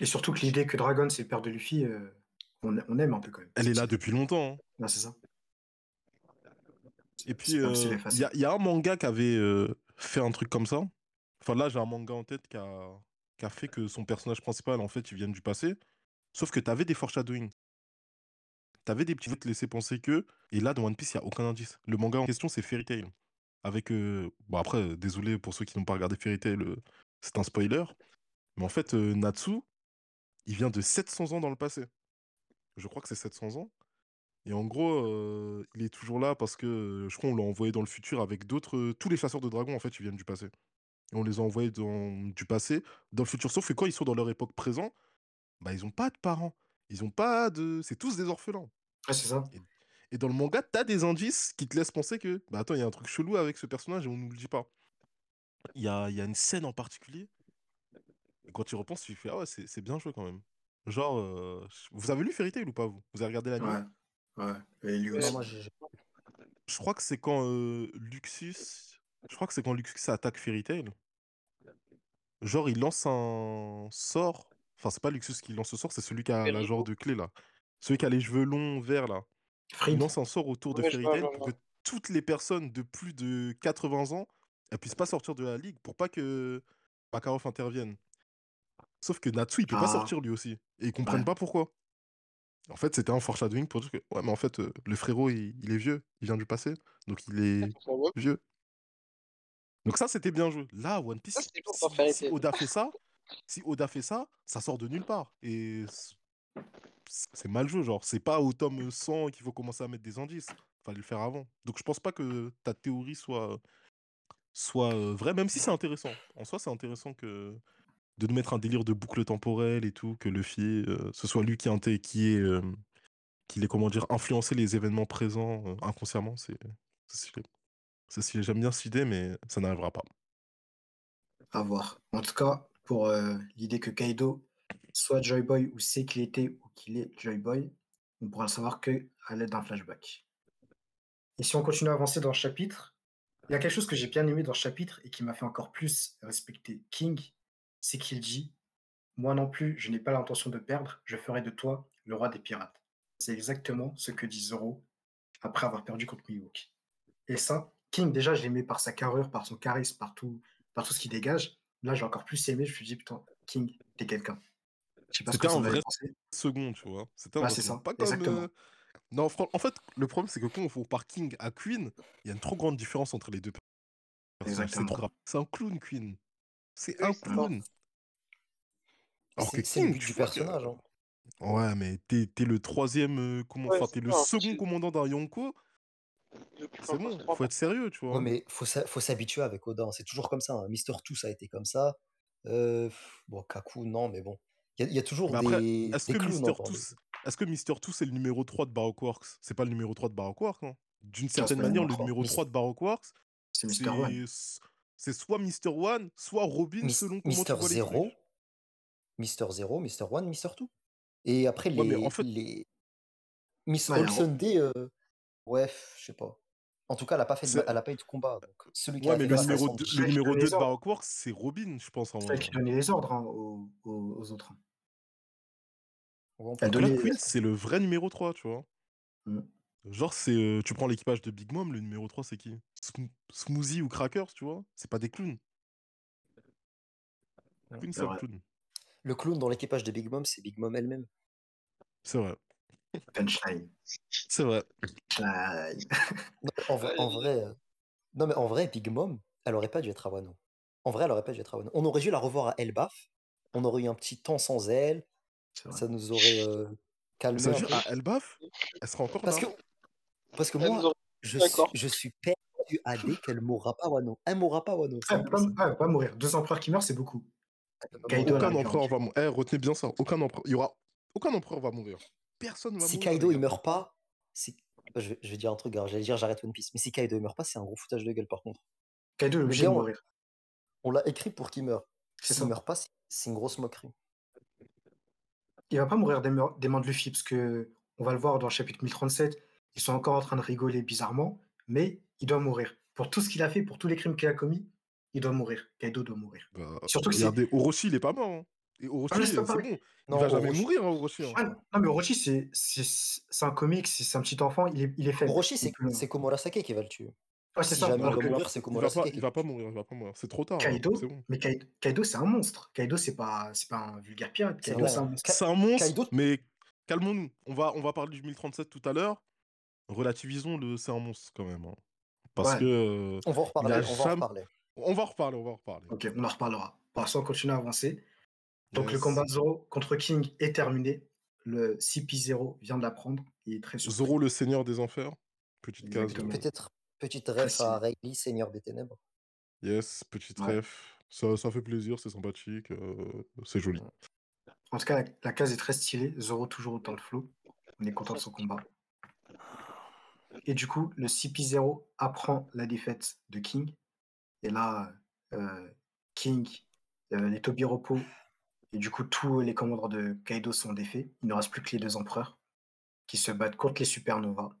Et surtout que l'idée que Dragon c'est le père de Luffy, euh, on, on aime un peu quand même. Elle est là depuis longtemps. hein. c'est ça. Et puis, euh, il y, a- il y a un manga qui avait euh, fait un truc comme ça. Enfin, là, j'ai un manga en tête qui a, fait que son personnage principal, en fait, il vient du passé. Sauf que t'avais des foreshadowing. T'avais des petits qui te laissaient penser que. Et là, dans One Piece, il n'y a aucun indice. Le manga en question, c'est Fairy Tail. Avec. euh, Bon, après, euh, désolé pour ceux qui n'ont pas regardé Fairy Tail, euh, c'est un spoiler. Mais en fait, Natsu, il vient de 700 ans dans le passé. Je crois que c'est 700 ans. Et en gros, euh, il est toujours là parce que euh, je crois qu'on l'a envoyé dans le futur avec d'autres. euh, tous les chasseurs de dragons, en fait, ils viennent du passé. Et on les a envoyés dans, du passé, dans le futur. Sauf que quand ils sont dans leur époque présent, bah, ils n'ont pas de parents. Ils ont pas de. C'est tous des orphelins. Ouais, c'est ça. Et dans le manga, t'as des indices qui te laissent penser que. Bah attends, il y a un truc chelou avec ce personnage et on nous le dit pas. Il y a, il y a une scène en particulier. Et quand tu y repenses, tu fais Ah ouais, c'est c'est bien joué quand même. Genre, euh, vous avez lu Fairy Tail ou pas, vous? Vous avez regardé l'anime? Ouais. Ouais. Et lui Non, aussi. moi, j'ai- j'ai- Je crois que c'est quand euh, Luxus. Je crois que c'est quand Luxus attaque Fairy Tail. Genre, il lance un sort. Enfin, c'est pas Luxus qui lance ce sort, c'est celui qui a la genre de clé là. Celui qui a les cheveux longs verts là. Il lance un sort autour de Ouais, je Fairy vois, Tail je vois, pour je que toutes les personnes de plus de 80 ans elles puissent pas sortir de la ligue pour pas que Makarov intervienne. Sauf que Natsu il peut pas Ah. sortir lui aussi. Et ils comprennent Ouais. pas pourquoi. En fait, c'était un foreshadowing pour dire que ouais, mais en fait, euh, le frérot il, il est vieux, il vient du passé, donc il est vieux. Donc ça, c'était bien joué. Là, One Piece, Ça, si, si. Oda fait ça, si Oda fait ça, ça sort de nulle part. Et c'est mal joué, genre. C'est pas au tome 100 qu'il faut commencer à mettre des indices. Fallait le faire avant. Donc je pense pas que ta théorie soit, soit euh, vraie, même si c'est intéressant. En soi, c'est intéressant que de nous mettre un délire de boucle temporelle et tout, que Luffy, euh, ce soit lui qui, inté- qui est, euh, qui ait, comment dire, influencé les événements présents euh, inconsciemment, c'est c'est. J'aime bien cette idée, mais ça n'arrivera pas. À voir. En tout cas, pour euh, l'idée que Kaido soit Joy Boy ou sait qu'il était ou qu'il est Joy Boy, on pourra le savoir que à l'aide d'un flashback. Et si on continue à avancer dans le chapitre, il y a quelque chose que j'ai bien aimé dans ce chapitre et qui m'a fait encore plus respecter King, c'est qu'il dit Moi non plus, je n'ai pas l'intention de perdre, je ferai de toi le roi des pirates. C'est exactement ce que dit Zoro après avoir perdu contre Mihawk. Et ça, King, déjà, je l'aimais par sa carrure, par son charisme, par tout, par tout ce qu'il dégage. Là, j'ai encore plus aimé. Je me suis dit, putain, King, t'es quelqu'un. Je sais pas ce que C'était vous un vrai second, tu vois. C'était un vrai c'est ça, Pas comme, exactement. euh, Non, en fait, le problème, c'est que quand on fait par King à Queen, il y a une trop grande différence entre les deux personnages. C'est Exactement. trop grave. C'est un clown, Queen. C'est Oui, un clown. Alors que C'est c'est le King, but tu du personnage. hein. Ouais, mais t'es t'es le troisième, euh, comment... Ouais, enfin, c'est t'es le second commandant d'un Yonko. C'est bon, faut être sérieux, tu vois. Ouais, mais faut faut s'habituer avec Oda. hein. C'est toujours comme ça. hein. Mister Two, ça a été comme ça. Euh, bon, Kaku, non, mais bon. Il y, a- il y a toujours Mais après, des, est-ce que Mister. Tous, est-ce que Mister Tous c'est le numéro 3 de Baroque Works? C'est pas le numéro 3 de Baroque Works, non D'une certaine manière, numéro le 3. numéro Mis- 3 de Baroque Works, C'est Mr. One. C'est soit Mister One, soit Robin, Mis- selon comment Mister tu vois les Zero, trucs. Mister Zero, Mister One, Mister Two. Et après, Ouais, les, en fait- les... Miss Ouais, il y a All Ro- Sunday, euh, ouais, je sais pas. En tout cas, elle a pas fait de, elle a pas eu de combat. Donc, celui qui Ouais, a mais fait le la numéro, façon 2, de- le qui numéro donne 2 les de. Baroque Works, c'est Robin, je pense. En C'est elle qui donnait les ordres hein, aux, aux- autres. Ouais, on peut Elle Queen, c'est le vrai numéro 3, tu vois. Mm. Genre, c'est euh, tu prends l'équipage de Big Mom, le numéro 3, c'est qui? Sm- Smoothie ou Crackers, tu vois? C'est pas des clowns. Ouais. Queen, C'est c'est un vrai. clown. Le clown dans l'équipage de Big Mom, c'est Big Mom elle-même. C'est vrai. Punchline. C'est vrai. Punchline. Non, en, vrai- en Ouais. vrai, euh, non, mais en vrai, Big Mom, elle aurait pas dû être à Wano. En vrai, elle aurait pas dû être à Wano. On aurait dû la revoir à Elbaf. On aurait eu un petit temps sans elle. Ça nous aurait euh, calmé Ça un veut dire, à Elbaf, elle sera encore Parce que, là parce que Elle moi, je suis, je suis persuadé qu'elle mourra pas à Wano. Elle mourra pas à Wano. c'est Ah, pas, ah, pas mourir. Deux empereurs qui meurent, c'est beaucoup. Elle pas Kaido, Aucun empereur va mourir. Eh, retenez bien ça. Aucun empereur. Il y aura... Aucun empereur va mourir. Personne va Si mourir. Kaido il meurt pas, si... je, vais, je vais dire un truc, alors, j'allais dire j'arrête One Piece, mais si Kaido il meurt pas, c'est un gros foutage de gueule par contre. Kaido est Le obligé de mourir. on l'a écrit pour qu'il meure. S'il ça. meurt pas, c'est c'est une grosse moquerie. Il va pas mourir des, des mains de Luffy, parce que on va le voir dans le chapitre 1037. Ils sont encore en train de rigoler bizarrement, mais il doit mourir. Pour tout ce qu'il a fait, pour tous les crimes qu'il a commis, il doit mourir. Kaido doit mourir. Bah, Surtout que c'est. regardez, Orochi, il est pas mort. hein. Et Orochi, Ah, euh, c'est bon. Il Non, va jamais Orochi, mourir, hein, Orochi. hein. Ah, non, mais Orochi, c'est c'est c'est un comique, c'est un petit enfant, il est, il est faible. Orochi, c'est peut- c'est Komurasake qui va le tuer. Ouais, c'est Si ça. jamais il va, mourir, c'est va pas, Komurasake il va mourir, il va pas mourir. C'est trop tard. Kaido, C'est bon. mais Kaido, Kaido, c'est un monstre. Kaido, c'est pas, c'est pas un vulgaire pirate. C'est Kaido, c'est un monstre. C'est un monstre, Kaido, mais calmons-nous. On va, on va parler du 1037 tout à l'heure. Relativisons le c'est un monstre quand même. hein. Parce Ouais. que on va en reparler, on va en reparler. On va en reparler, on va en reparler. Ok, on en reparlera. Pour l'instant, on continue à avancer. Donc, le Yes. combat de Zoro contre King est terminé. Le CP0 vient de l'apprendre. Il est très surpris. Zoro, le seigneur des enfers? Petite case. Peut-être petite ref à Rayleigh, Seigneur des Ténèbres. Yes, petite Ouais. ref. Ça, ça fait plaisir, c'est sympathique, euh, c'est joli. En tout cas, la, la case est très stylée. Zoro toujours autant de flow. On est content de son combat. Et du coup, le CP0 apprend la défaite de King. Et là, euh, King, euh, les Tobiropo et du coup tous les commandants de Kaido sont défaits. Il ne reste plus que les deux empereurs qui se battent contre les supernovas.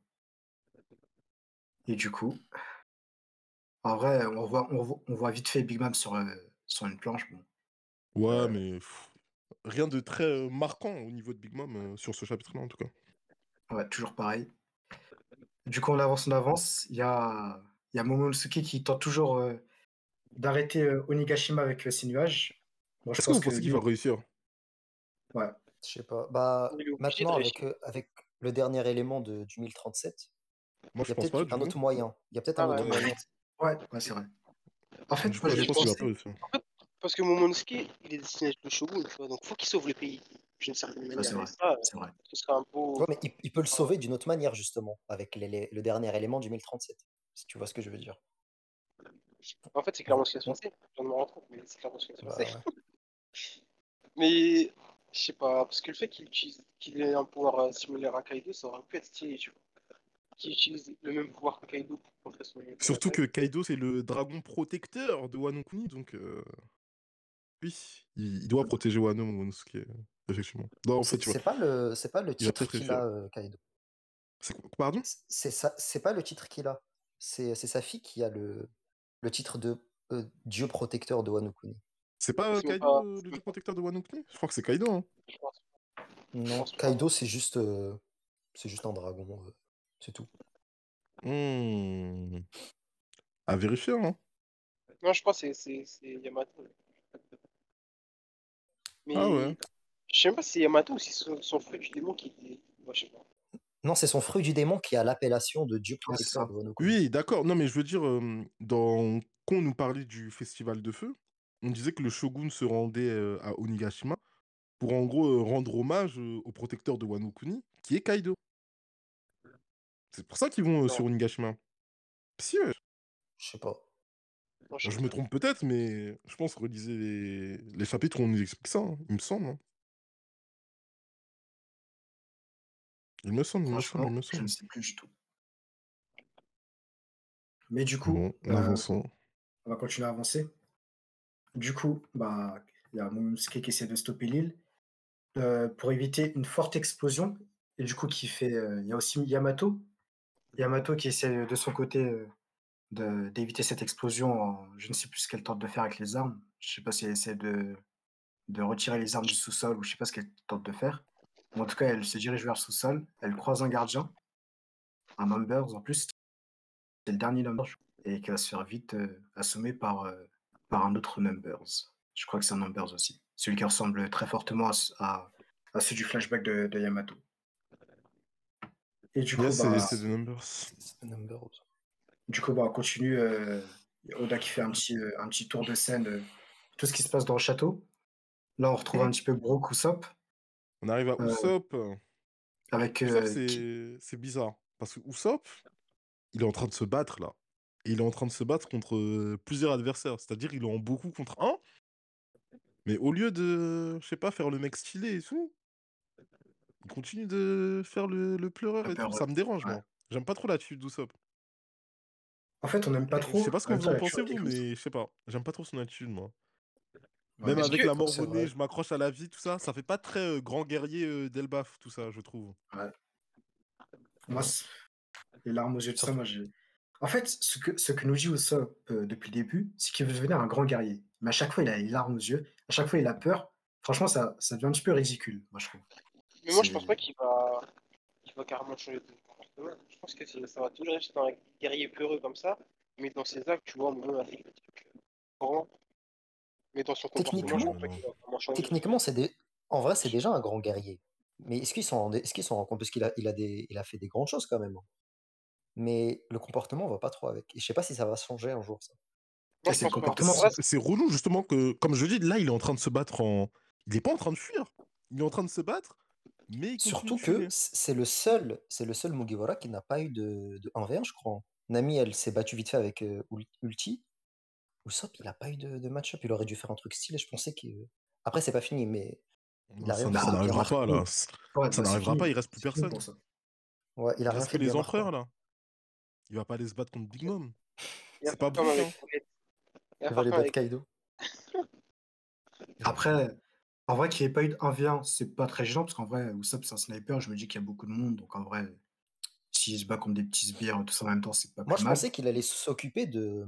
Et du coup, en vrai, on voit, on voit, on voit vite fait Big Mom sur, euh, sur une planche. Bon. Ouais, Euh, mais pff, rien de très marquant au niveau de Big Mom sur ce chapitre-là, en tout cas. Ouais, toujours pareil. Du coup, on avance, on avance. Il y a, il y a Momonosuke qui tente toujours euh, d'arrêter euh, Onigashima avec euh, ses nuages. Bon, je Est-ce que vous pense que pensez qu'il lui- va réussir? Ouais, Je sais pas. Bah, Il est obligé de maintenant, avec, euh, avec le dernier élément de, du 1037, Moi, il y je a pense pas, du un coup. autre moyen. Il y a peut-être Ah un ouais, autre ouais. moyen. ouais, ouais, c'est vrai. En fait, Du coup, moi, je j'ai pense qu'il va pensé, pas réussir. Parce que Momonosuke, il est destiné à être le shogun, tu vois, donc faut qu'il sauve le pays d'une certaine manière. c'est Et vrai. ça, c'est vrai. ce serait un beau. Ouais, mais il, il peut le sauver d'une autre manière, justement, avec les- les- le dernier élément du 1037. Si tu vois ce que je veux dire. En fait, c'est clairement ce qui va se passer. Je me rendre compte, mais c'est clairement ce qui va se Bah, passer. ouais. Mais je sais pas, parce que le fait qu'il utilise qu'il ait un pouvoir euh, similaire à Kaido, ça aurait pu être stylé, tu vois. Qu'il utilise le même pouvoir que Kaido pour contrer son Surtout que. Kaido, c'est le dragon protecteur de Wano Kuni, donc euh, oui, il, doit protéger Wano Momonosuke, effectivement. Non, en fait, C'est tu vois, c'est pas le, c'est pas le titre qu'il a, euh, Kaido. C'est Pardon? Ça, c'est pas le titre qu'il a. C'est c'est sa fille qui a le, le titre de euh, Dieu protecteur de Wano Kuni. C'est pas euh, Kaido, pas- le dieu protecteur de Wano Kuni? Je crois que c'est Kaido. Hein. Non. Kaido, c'est juste, euh, c'est juste un dragon, euh, c'est tout. Hmm. À vérifier, hein. Non, je pense que c'est- Yamato. Mais Ah ouais. Je sais même pas si c'est Yamato ou si c'est son, son fruit du démon qui. Moi, je sais pas. Non, c'est son fruit du démon qui a l'appellation de Dieu c'est protecteur de Wano. Oui, d'accord. Non, mais je veux dire, euh, dans... quand on nous parlait du festival de feu, on disait que le shogun se rendait euh, à Onigashima pour en gros euh, rendre hommage au protecteur de Wano Kuni, qui est Kaido. C'est pour ça qu'ils vont Non. sur Onigashima. Si, ouais. Je sais pas. Non, je me trompe peut-être, mais je pense relisez les... les chapitres où on nous explique ça, hein, il me semble. hein. Il me semble, il me semble, Franchement, il me je semble. ne sais plus du tout. Mais du coup, Bon, euh, avançant. on va continuer à avancer. Du coup, bah, il y a Momonosuke qui essaie de stopper l'île euh, pour éviter une forte explosion. Et du coup, qui fait. euh, il y a aussi Yamato. Yamato qui essaie de son côté euh, de- d'éviter cette explosion. en- je ne sais plus ce qu'elle tente de faire avec les armes. Je sais pas si elle essaie de, de retirer les armes du sous-sol ou je sais pas ce qu'elle tente de faire. En tout cas, elle se dirige vers le sous-sol. Elle croise un gardien, un Numbers en plus. C'est le dernier Numbers. Et qui va se faire vite euh, assommer par, euh, par un autre Numbers. Je crois que c'est un Numbers aussi. Celui qui ressemble très fortement à, à, à celui du flashback de, de Yamato. Et du coup, c'est- bah, c'est The Numbers. C'est The Numbers. du coup, bah, on continue. euh, il y a Oda qui fait un petit, euh, un petit tour de scène, euh, tout ce qui se passe dans le château. Là, on retrouve un petit peu Brook Usopp On arrive à Euh, Usopp. avec. Euh, c'est bizarre. Parce que Usopp, il est en train de se battre là. Et il est en train de se battre contre euh, plusieurs adversaires. C'est-à-dire, il est en beaucoup contre un. Mais au lieu de, je sais pas, faire le mec stylé et tout, il continue de faire le, le pleureur Le et tout. Ça me dérange, ouais. moi. J'aime pas trop l'attitude d'Usopp. En fait, on n'aime pas trop. Je sais pas ce que en vous en pensez, vous, mais je sais pas. J'aime pas trop son attitude, moi. Ouais. Même avec que- la vrai? je m'accroche à la vie, tout ça, ça fait pas très euh, grand guerrier euh, d'Elbaf, tout ça, je trouve. Moi, c'est- les larmes aux yeux de ça, moi, j'ai. En fait, ce que, ce que nous dit Usopp euh, depuis le début, c'est qu'il veut devenir un grand guerrier. Mais à chaque fois, il a les larmes aux yeux. À chaque fois, il a peur. Franchement, ça, ça devient un petit peu ridicule, moi, je trouve. Mais moi, je pense pas qu'il va... qu'il va carrément changer de comportement. Je pense que ça va toujours rester dans un guerrier peureux comme ça, mais dans ses actes, tu vois, où il fait des trucs grands. Mais dans son comportement, je Techniquement-. Techniquement, c'est des... en vrai, c'est déjà un grand guerrier. Mais est-ce qu'ils s'en est-ce qu'ils s'en rendent compte? Parce qu'il a, il a, des... il a fait des grandes choses quand même. Mais le comportement va pas trop avec. Et je sais pas si ça va changer un jour, ça. C'est relou, justement, que, comme je dis, là, il est en train de se battre en. Il est pas en train de fuir. Il est en train de se battre, mais il Surtout de que c'est le seul, c'est le seul Mugiwara qui n'a pas eu de, de 1v1, je crois. Nami, elle s'est battue vite fait avec euh, Ul- Ulti. Usopp, il a pas eu de, de match-up. Il aurait dû faire un truc stylé. Je pensais que. Après, c'est pas fini, mais Il a ça n'arrivera pas, là. Ouais, Ça bah, n'arrivera pas, il reste plus fini personne. Ouais, il a Il rien reste fait les empereurs, là. Il va pas aller se battre contre Big Mom. C'est pas. Roulette. Il Il va aller battre avec Kaido. Après, en vrai, qu'il n'y ait pas eu de 1v1, c'est pas très gênant parce qu'en vrai, Usopp, c'est un sniper. Je me dis qu'il y a beaucoup de monde. Donc en vrai, s'il se bat contre des petits sbires, tout ça en même temps, c'est pas Moi, je mal. pensais qu'il allait s'occuper de.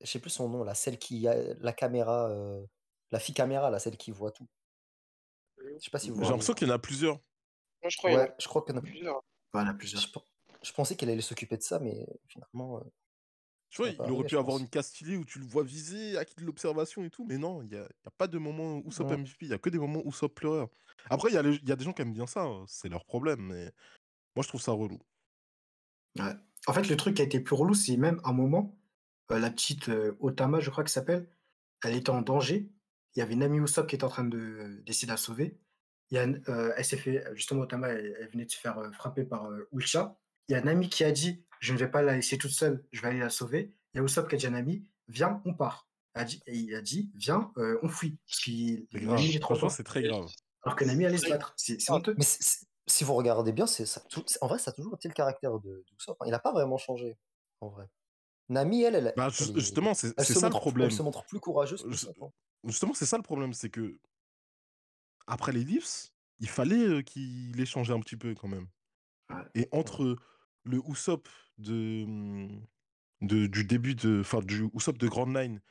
Je sais plus son nom, là, celle qui a la caméra, euh, la fille caméra, là, celle qui voit tout. Je sais pas si vous J'ai l'impression qu'il y en a plusieurs. Moi, je crois qu'il y en Ouais, je crois que. a plusieurs. Ouais, il y en a plusieurs. Je, pe- je pensais qu'il allait s'occuper de ça, mais finalement. euh, Tu vois, il aurait pu avoir pense. une case stylée où tu le vois viser, acquis de l'observation et tout, mais non, il n'y a, il y a pas de moment où Usopp Ouais. MVP, il y a que des moments où Usopp pleureur. Après, il y, y a des gens qui aiment bien ça, hein, c'est leur problème, mais moi je trouve ça relou. Ouais. En fait, le truc qui a été plus relou, c'est même un moment, euh, la petite euh, Otama, je crois qu'elle s'appelle, elle était en danger. Il y avait Nami Usopp qui était en train de d'essayer de la sauver. Il y a, euh, elle s'est fait, justement, Otama, elle, elle venait de se faire euh, frapper par euh, Ulcha. Il y a Nami qui a dit Je ne vais pas la laisser toute seule, je vais aller la sauver. Il y a Usopp qui a dit à Nami Viens, on part. Elle a dit, et il a dit Viens, euh, on fuit. Parce qu'il C'est est trop fort. très grave. Alors que Nami allait se battre. C'est c'est honteux. Mais si vous regardez bien, c'est ça, tout- en vrai, ça a toujours été le caractère de d'Usopp. hein. Il n'a pas vraiment changé, en vrai. Nami, elle, elle, Bah, elle justement, c'est ça le problème. elle se montre plus courageuse que Je- ça. Justement, c'est ça le problème, c'est que après l'ellipse, il fallait euh, qu'il ait changé un petit peu quand même. Et entre le Usopp de, hum, de- du début de, enfin du Usopp de Grand Line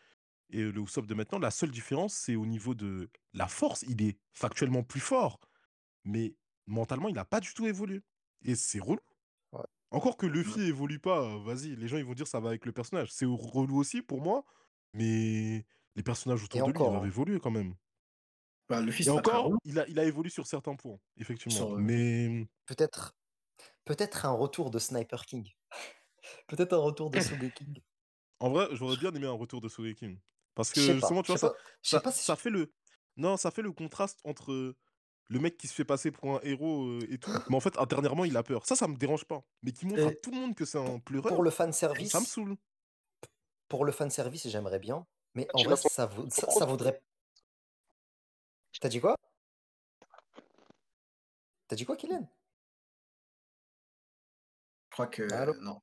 et le Usopp de maintenant, la seule différence c'est au niveau de la force. Il est factuellement plus fort, mais mentalement il n'a pas du tout évolué. Et c'est relou. Encore que Luffy évolue pas, vas-y, les gens ils vont dire ça va avec le personnage. C'est relou aussi pour moi, mais les personnages autour Et de lui doivent hein. évoluer quand même. Bah, Luffy, Et encore, il a, il a évolué sur certains points, effectivement. Sur, Mais Peut-être, peut-être un retour de Sniper King. peut-être un retour de Sogeking. en vrai, j'aurais bien aimé un retour de Sogeking. Parce que pas. justement, tu vois, ça, pas. Si ça fait le. Non, ça fait le contraste entre le mec qui se fait passer pour un héros euh, et tout, mais en fait, intérieurement, il a peur. Ça, ça me dérange pas. Mais qui montre à tout le monde que c'est un pour pleureur, le fan service. ça me saoule. Pour le fan service, j'aimerais bien. Mais Ah, en vrai, pour- ça, vaut- ça, pour- ça vaudrait. T'as dit quoi? T'as dit quoi, Kylian? Je crois que. Allô? non.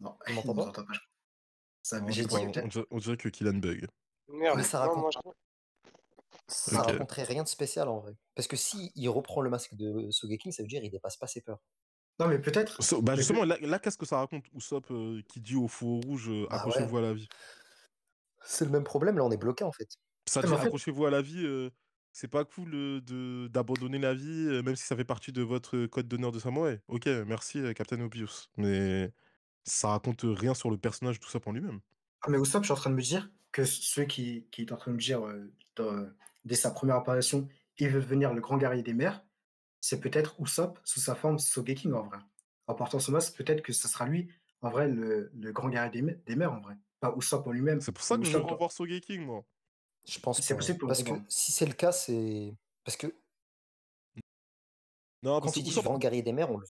Non, m'entends nous pas? pas. Ça Non, pour dit- on, dirait, on dirait que Kylian bug. Merde, Mais ça non, raconte- moi, je... Ça Ok. raconterait rien de spécial en vrai. Parce que si il reprend le masque de Sogeking, ça veut dire qu'il dépasse pas ses peurs. Non, mais peut-être. So- bah justement, là, là, qu'est-ce que ça raconte Usopp euh, qui dit au faux rouge euh, Bah accrochez-vous à la vie? C'est le même problème, là on est bloqué en fait. Ça dit mais en fait- accrochez-vous à la vie, euh, c'est pas cool euh, de d'abandonner la vie, euh, même si ça fait partie de votre code d'honneur de samouraï. Ok, merci euh, Captain Obvious. Mais ça raconte rien sur le personnage tout ça en lui-même. Ah, mais Usopp, je suis en train de me dire que ceux qui, qui est en train de me dire euh, dans- dès sa première apparition, il veut devenir le grand guerrier des mers, c'est peut-être Usopp sous sa forme Sogeking en vrai. En portant son masque, peut-être que ce sera lui, en vrai, le, le grand guerrier des, me- des mers en vrai. Pas Usopp en lui-même. C'est pour ça que je veux revoir Sogeking, moi. Je pense C'est pas, possible pour Parce que si c'est le cas, c'est. Parce que Non, quand parce que il dit Usopp, grand guerrier des mers, on le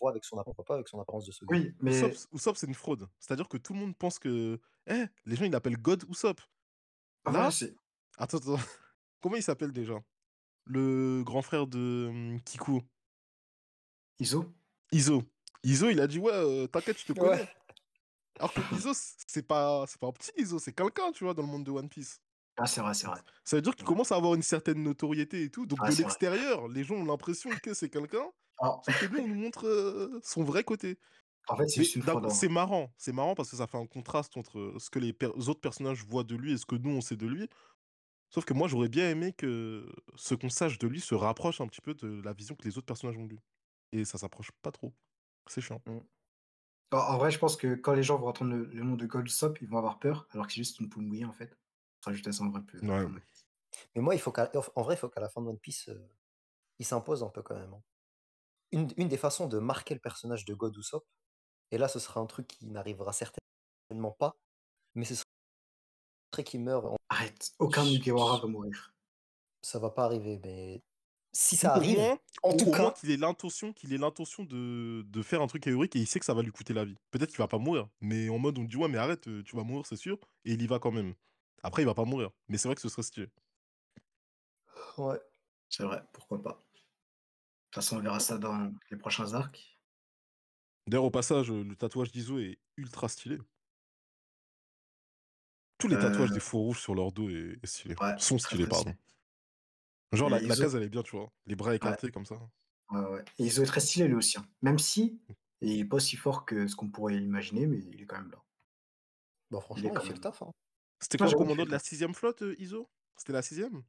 voit avec son apparence, pas avec son apparence de Sogeking. Oui, mais Usopp, Usopp, c'est une fraude. C'est-à-dire que tout le monde pense que. Eh, les gens, ils l'appellent God Usopp. ah, Là, voilà, c'est- Attends, attends. Comment il s'appelle déjà? Le grand frère de hum, Kiku. Iso. Iso. Iso, il a dit Ouais, euh, t'inquiète, je te connais. Ouais. Alors que Iso, c'est pas, c'est pas un petit Iso, c'est quelqu'un, tu vois, dans le monde de One Piece. Ah, c'est vrai, c'est vrai. Ça veut dire qu'il commence à avoir une certaine notoriété et tout. Donc Ah, de l'extérieur, les gens ont l'impression que c'est quelqu'un. Que nous, on nous montre euh, son vrai côté. en fait, c'est marrant. C'est marrant parce que ça fait un contraste entre ce que les per- autres personnages voient de lui et ce que nous, on sait de lui. Sauf que moi, j'aurais bien aimé que ce qu'on sache de lui se rapproche un petit peu de la vision que les autres personnages ont de lui. Et ça s'approche pas trop. C'est chiant. En, en vrai, je pense que quand les gens vont entendre le, le nom de Gold Usopp, ils vont avoir peur, alors que c'est juste une poule mouillée en fait. Ça rajoute à ça en vrai peu. Ouais. Mais moi, il faut en vrai, il faut qu'à la fin de One Piece, euh, il s'impose un peu quand même. hein. Une, une des façons de marquer le personnage de God Usopp, et là, ce sera un truc qui n'arrivera certainement pas, mais ce serait qu'il meurt. en- Arrête, aucun Mugiwara va mourir. Ça va pas arriver, mais si ça arrive, moins- en au- tout cas, qu'il ait l'intention, qu'il ait l'intention de, de faire un truc héroïque et il sait que ça va lui coûter la vie. Peut-être qu'il va pas mourir, mais en mode on dit ouais mais arrête, euh, tu vas mourir c'est sûr, et il y va quand même. Après il va pas mourir, mais c'est vrai que ce serait stylé. ouais. C'est vrai, pourquoi pas. De toute façon, on verra ça dans les prochains arcs. D'ailleurs, au passage, le tatouage d'Iso est ultra stylé. Tous les tatouages Euh, des faux rouges sur leur dos est, est stylé. ouais, Sont stylés, pardon. Genre, la, la case, elle est bien, tu vois. Les bras écartés comme ça. Ouais, ouais. Et Iso est très stylé lui aussi. hein. Même si il est pas aussi fort que ce qu'on pourrait imaginer, mais il est quand même là. Bon, franchement, il, quand fait même- le taf. hein. C'était quoi le commando de la sixième flotte, euh, Iso? C'était la sixième?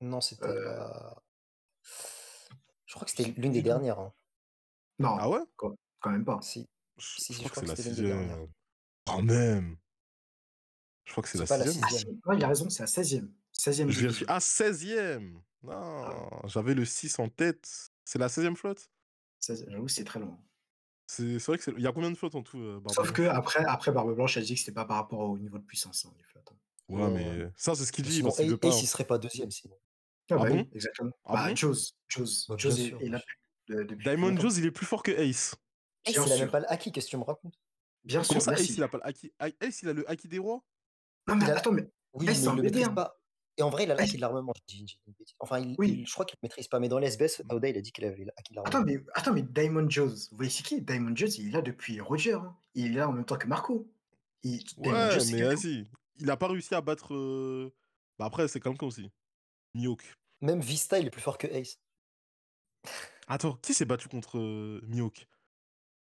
Non, c'était Euh, la. Je crois que c'était l'une des dernières. hein. Non, Ah ouais? Quand même pas. Si. je, Si, je si, crois je que crois c'est la que c'était l'une des dernières. sixième. Quand même Je crois que c'est la la sixième. Ah, sixième. si, ouais, il a raison, c'est la 16e. 16e Je vérifie. division. Ah, 16e Non, j'avais le 6 en tête. C'est la 16e flotte? 16, J'avoue, c'est très loin. C'est vrai que c'est... Il y a combien de flottes en tout, euh, Barbe Sauf que après, après Barbe Blanche a dit que c'était pas par rapport au niveau de puissance, hein, les flottes. hein. Ouais, Ouais, mais ouais. ça, c'est ce qu'il dit, Sinon, pas... Ace, il serait pas deuxième sinon? Ah, Ah bah oui, bon? exactement. Ah bah, bon? Jaws, Jaws, Bah, Jaws est, sûr, est Diamond. Jones, il est plus fort que Ace. Ace, il a même pas le haki, qu'est-ce que tu me racontes? Bien sûr, ça, Ace, il a pas le haki? Ah, Ace, il a le haki des rois? Non, mais Il a- attends, mais Oui, mais un il le bébé, maîtrise hein. pas. Et en vrai, il a Ace- haki de l'armement. Enfin, il, Oui. il- je crois qu'il le maîtrise pas. Mais dans l'SBS, Aoda, il a dit qu'il avait de Attends, l'armement. mais, attends, mais Diamond Jones, vous voyez c'est qui Diamond Jones, il est là depuis Roger. hein. Il est là en même temps que Marco. Il- Diamond Ouais, Jones, mais vas-y. Il a pas réussi à battre... euh, Bah après, c'est quelqu'un aussi. Mihawk. Même Vista, il est plus fort que Ace. Attends, qui s'est battu contre euh,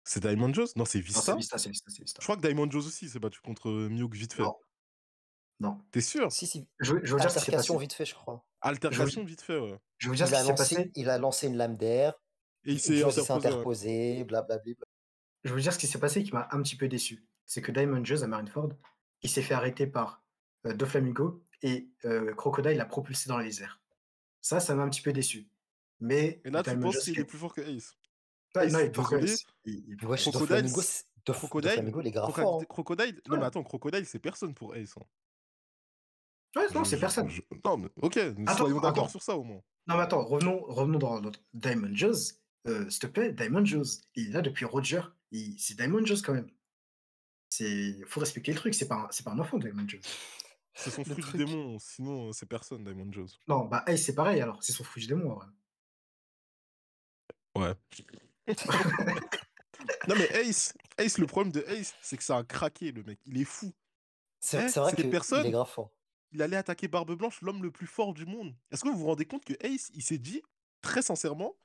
C'est Diamond Jones Non, c'est Non, Vista Vista, c'est Vista, c'est Vista. Je crois que Diamond Jones aussi s'est battu contre euh, vite fait. Non. Non. T'es sûr? Si, si. Je, veux- je veux dire. Altercation vite fait, je crois. Altercation vite fait, ouais. Je veux dire ce Il qui a, s'est lancé, passé. il a lancé une lame d'air. Et il s'est interposé. ouais. interposé, blablabla. Je veux vous dire ce qui s'est passé qui m'a un petit peu déçu. C'est que Diamond Jones à Marineford, il s'est fait arrêter par euh, Doflamingo et euh, Crocodile l'a propulsé dans les airs. Ça, ça m'a un petit peu déçu. Mais Et là, tu penses qu'il qui- est plus fort que Ace? Non, il est plus fort que. Ace. Crocodile, Crocodile, Doflamingo, il est grave Croca- fort. hein. Crocodile Non, mais attends, Crocodile, c'est personne pour Ace. hein. Ouais, non, c'est personne. je- Non, mais ok, Attends, soyons d'accord sur ça au moins. Non, mais attends, revenons, revenons dans notre Diamond Jones. Euh, S'il te plaît, Diamond Jones. Il est là depuis Roger. Il- C'est Diamond Jones quand même. Il faut respecter le truc. C'est pas, un- c'est pas un enfant, Diamond Jones. C'est son fruit du démon, sinon euh, c'est personne, Diamond Jones. Non, bah Ace, c'est pareil alors. C'est son fruit du démon en vrai. Ouais. non, mais Ace, Ace, le problème de Ace, c'est que ça a craqué, le mec. Il est fou. C'est Eh, c'est vrai c'était qu'il personne. est grave fort. Il allait attaquer Barbe Blanche, l'homme le plus fort du monde. Est-ce que vous vous rendez compte que Ace, il s'est dit, très sincèrement,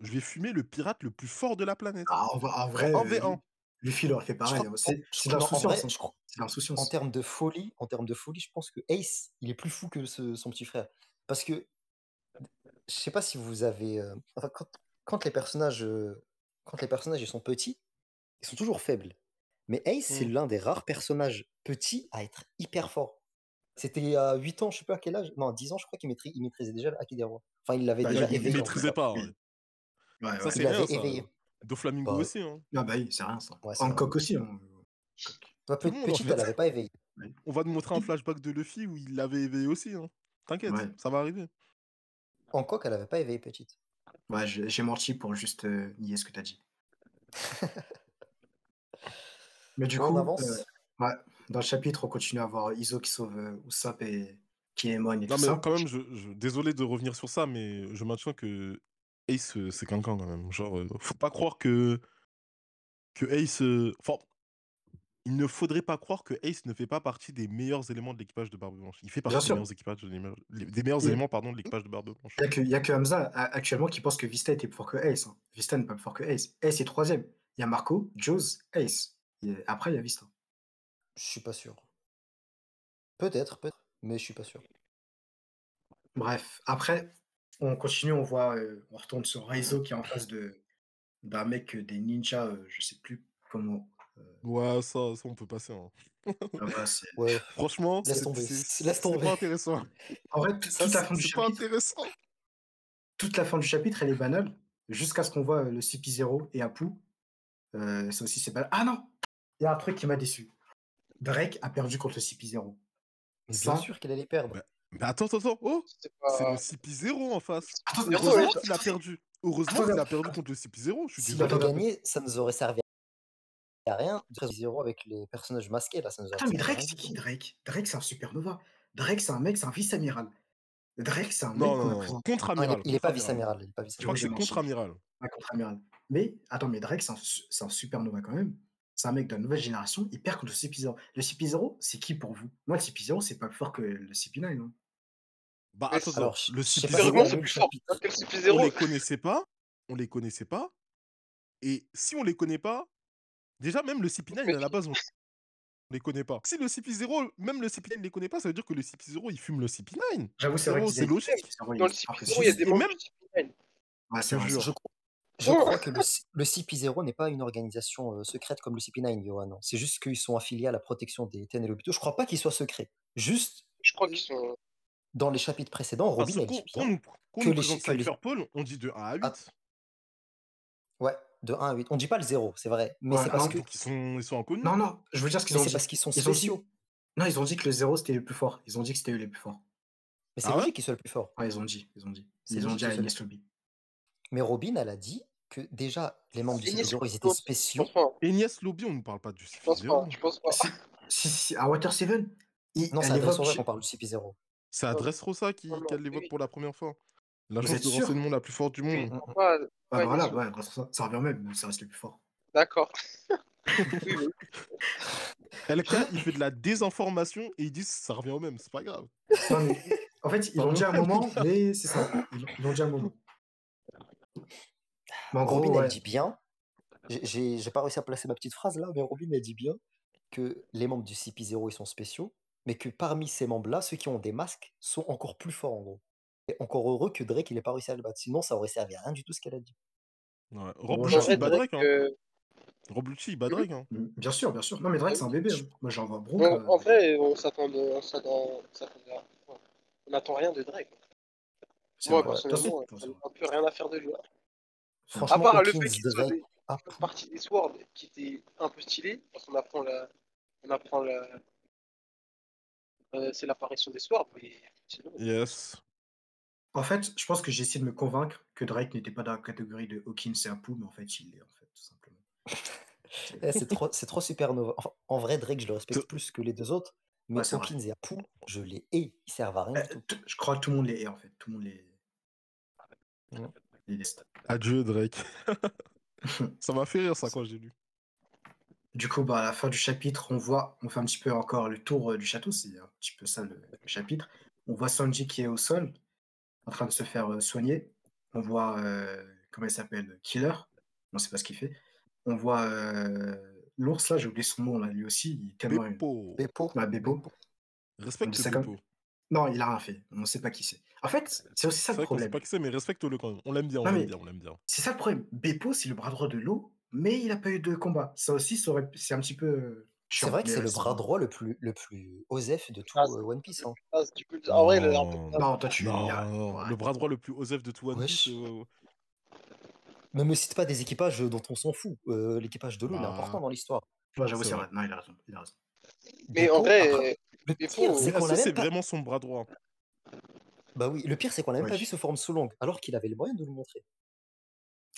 je vais fumer le pirate le plus fort de la planète. Ah, en, vrai- en vrai, En euh, 1v1. Luffy leur fait pareil. hein. C'est non, en l'insouciance. hein. je crois- C'est de l'insouciance. En termes de folie, en termes de folie, je pense que Ace, il est plus fou que ce- son petit frère. Parce que je sais pas si vous avez, euh, enfin, quand, quand les personnages, euh, quand les personnages ils sont petits, ils sont toujours faibles. Mais Ace, c'est Mm. l'un des rares personnages petits à être hyper fort. C'était à 8 ans, je sais pas à quel âge. Non, à 10 ans, je crois qu'il il maîtrisait déjà le Haki des rois. Enfin, il l'avait Bah, déjà il- il Il éveillé. tout maîtrisait pas. Ouais. Ouais, ouais. Ça, c'est Il l'avait ça. éveillé. Doflamingo Bah, aussi. Hein. Ah bah oui, c'est rien ça. Ouais, c'est Hancock aussi. Hein. Le monde, en petite, fait. elle l'avait pas éveillé. On va te montrer un flashback de Luffy où il l'avait éveillé aussi. Hein. T'inquiète, Ouais. ça va arriver. Hancock, elle avait pas éveillé petite. Ouais, j'ai menti pour juste euh, nier ce que t'as dit. Mais du coup, on avance. euh, ouais, dans le chapitre, on continue à voir Iso qui sauve euh, Usopp et Kinemon et Non, tout mais ça. quand même, je, je- désolé de revenir sur ça, mais je maintiens que Ace, euh, c'est quelqu'un quand même. Genre, euh, faut pas croire que, que Ace. euh, Enfin, il ne faudrait pas croire que Ace ne fait pas partie des meilleurs éléments de l'équipage de Barbe Blanche. Il fait partie des sûr. meilleurs, équipages de l'éme- les- des meilleurs éléments pardon, de l'équipage de Barbe Blanche. Il n'y a, que- y a que Hamza a- actuellement qui pense que Vista était plus fort que Ace. hein. Vista n'est pas plus fort que Ace. Ace est troisième. Il y a Marco, Jaws, Ace. Et après, il y a Vista. Je suis pas sûr. Peut-être, peut-être, mais je suis pas sûr. Bref, après, on continue, on voit, euh, on retourne sur Reizo qui est en face de d'un mec, euh, des ninjas, euh, je sais plus comment. euh, Ouais, ça, ça, on peut passer. hein. là-bas, c'est- Ouais, Franchement, Laisse c'est tomber, c'est- laisse c'est tomber. pas intéressant. En vrai, Ça, toute la fin du pas chapitre, intéressant. toute la fin du chapitre, elle est banale, jusqu'à ce qu'on voit le CP0 et Apu. Euh, ça aussi, c'est banal. Ah non Il y a un truc qui m'a déçu. Drake a perdu contre le CP0. mais Ça- bien sûr qu'elle allait perdre. Ouais. Mais attends, attends, attends. Oh, C'est pas... le CP0 en face. Attends, Heureusement qu'il a perdu. Heureusement qu'il a perdu contre le CP0. Je suis S'il désolé. avait gagné, ça nous aurait servi à rien. 0 avec les personnages masqués, là, ça nous aurait Attends, mais Drake, c'est qui. Drake? Drake, c'est un supernova. Drake, c'est un mec, c'est un vice-amiral. Drake, c'est un mec Non, non, non, contre-amiral. il, est, il est pas vice-amiral. Il est pas Je crois que c'est contre-amiral. Mais attends, mais Drake, c'est un, su- c'est un supernova quand même. C'est un mec de la nouvelle génération. Il perd contre le CP0. Le CP0, c'est qui pour vous Moi, le CP0, c'est pas plus fort que le CP9. hein. Bah, attends, Alors, le je sais CP0, pas Sérieusement, si c'est plus fort que le on CP0. les connaissait pas. On les connaissait pas. Et si on les connaît pas, déjà, même le CP9, Mais à la base, on les connaît pas. Si le CP0, même le CP9 les connaît pas, ça veut dire que le CP0, il fume le CP9. J'avoue, c'est vrai c'est logique. CP0, Dans le il est pas CP0, il y a des Et membres même- du CP9. Ouais, c'est vrai. Je, vrai. Je crois que le, C- le CP0 n'est pas une organisation euh, secrète comme le CP9, Johan. non? C'est juste qu'ils sont affiliés à la protection des TN et l'hôpital. Je crois pas qu'ils soient secrets. Juste Je crois qu'ils sont. dans les chapitres précédents, Robin Parce a dit que nous les que les- on dit de 1 à 8. Ah, Ouais, de 1 à 8. On dit pas le 0, c'est vrai. Mais Ouais, c'est parce non, que. Donc ils sont, ils sont inconnus. Non, non, je veux dire ce qu'ils Mais ont c'est dit. parce qu'ils sont Ils dit- spéciaux. Non, ils ont dit que le 0 c'était le plus fort. Ils ont dit que c'était eux les plus forts. Mais c'est Ah ouais? logique qu'ils soient le plus fort. Ouais, ils ont dit. Ils ont dit. C'est Ils ont dit à qu'ils Agnès Lobby. Mais Robin, elle a dit que déjà, les membres du CP0, ils étaient spéciaux. Agnès Lobby, on ne parle pas du Je pense pas. CP0. Je pense pas. Si, si, si, à Water 7, il, Non, c'est à Dressrosa qu'on parle du CP0. C'est Adresse Rosa qui, qu'elle l'évoque oui. pour la première fois. L'agence de renseignement la plus forte du monde. Pas voilà, ouais, à ça, revient au même, mais ça reste le plus fort. D'accord. LK, il fait de la désinformation et ils disent ça revient au même, c'est pas grave. Non, mais, en fait, ils l'ont dit à un moment, mais c'est ça. Ils l'ont- ils l'ont dit à un moment. Mais en gros, Robin, ouais. elle dit bien. j'ai- pas réussi à placer ma petite phrase là, mais Robin, elle dit bien que les membres du CP0, ils sont spéciaux, mais que parmi ces membres-là, ceux qui ont des masques sont encore plus forts en gros. Et encore heureux que Drake, il ait pas réussi à le battre. Sinon, ça aurait servi à rien du tout ce qu'elle a dit. Ouais. Rob Bon, Lucci, En j'avoue, vrai, il bat Drake. Hein. euh, Rob Lucci, il bat Drake. Hein. Mm, Bien sûr, bien sûr. Non, mais Drake, c'est un bébé. hein. Moi, j'en vois Brooke. euh, en vrai, on s'attend- on n'attend rien de Drake. c'est Moi, personnellement, on n'a plus rien à faire de lui. À Franchement, part le Hawkins, fait qu'il soit Drake. des- Ah, une partie des Swords qui était un peu stylée, parce qu'on apprend la. On apprend la. euh, c'est l'apparition des Swords, mais sinon. Yes. En fait, je pense que j'ai essayé de me convaincre que Drake n'était pas dans la catégorie de Hawkins et Apu, mais en fait, il l'est, en fait, tout simplement. eh, c'est trop, c'est trop supernova. Enfin, en vrai, Drake, je le respecte Te- plus que les deux autres. Mais Ouais, c'est vrai. Hawkins et Apu, je les hais. Ils servent à rien Euh, t- je crois que tout le monde les hait, en fait. Tout le monde les. Ouais. Adieu, Drake. ça m'a fait rire, ça, quand j'ai lu. Du coup, bah, à la fin du chapitre, on voit, on fait un petit peu encore le tour euh, du château, c'est un petit peu ça le, le chapitre. On voit Sanji qui est au sol, en train de se faire euh, soigner. On voit, euh, comment il s'appelle, Killer, on sait pas ce qu'il fait. On voit l'ours là, j'ai oublié son nom là, lui aussi, il est tellement. Beppo. Beppo. Ouais, Beppo. On Respecte comme-. Non, il a rien fait, on sait pas qui c'est. En fait, c'est aussi ça le problème. pas qui c'est, mais respecte-le quand même. On l'aime bien, on l'aime bien, on l'aime bien. C'est ça le problème. Beppo, c'est le bras droit de l'eau, mais il a pas eu de combat. Ça aussi, ça aurait- c'est un petit peu. euh, C'est vrai que c'est euh, le bras droit le plus, le plus osef de tout Ah, euh, One Piece. hein. Ah, du coup, en vrai, le- Non. Non, toi, tu. Non, a- le bras droit le plus osef de tout One Wesh. Piece. euh, Ne me cite pas des équipages dont on s'en fout. Euh, L'équipage de l'eau, il est Bah. important dans l'histoire. Ouais, j'avoue, C'est vrai. vrai. Non, il a raison. Il a raison. Mais en vrai, après, le Beppo, pire, euh, c'est Mais qu'on est-ce l'a que c'est même pas... vraiment son bras droit Bah oui, le pire, c'est qu'on l'a même pas vu sous forme sous longue, alors qu'il avait les moyens de le montrer.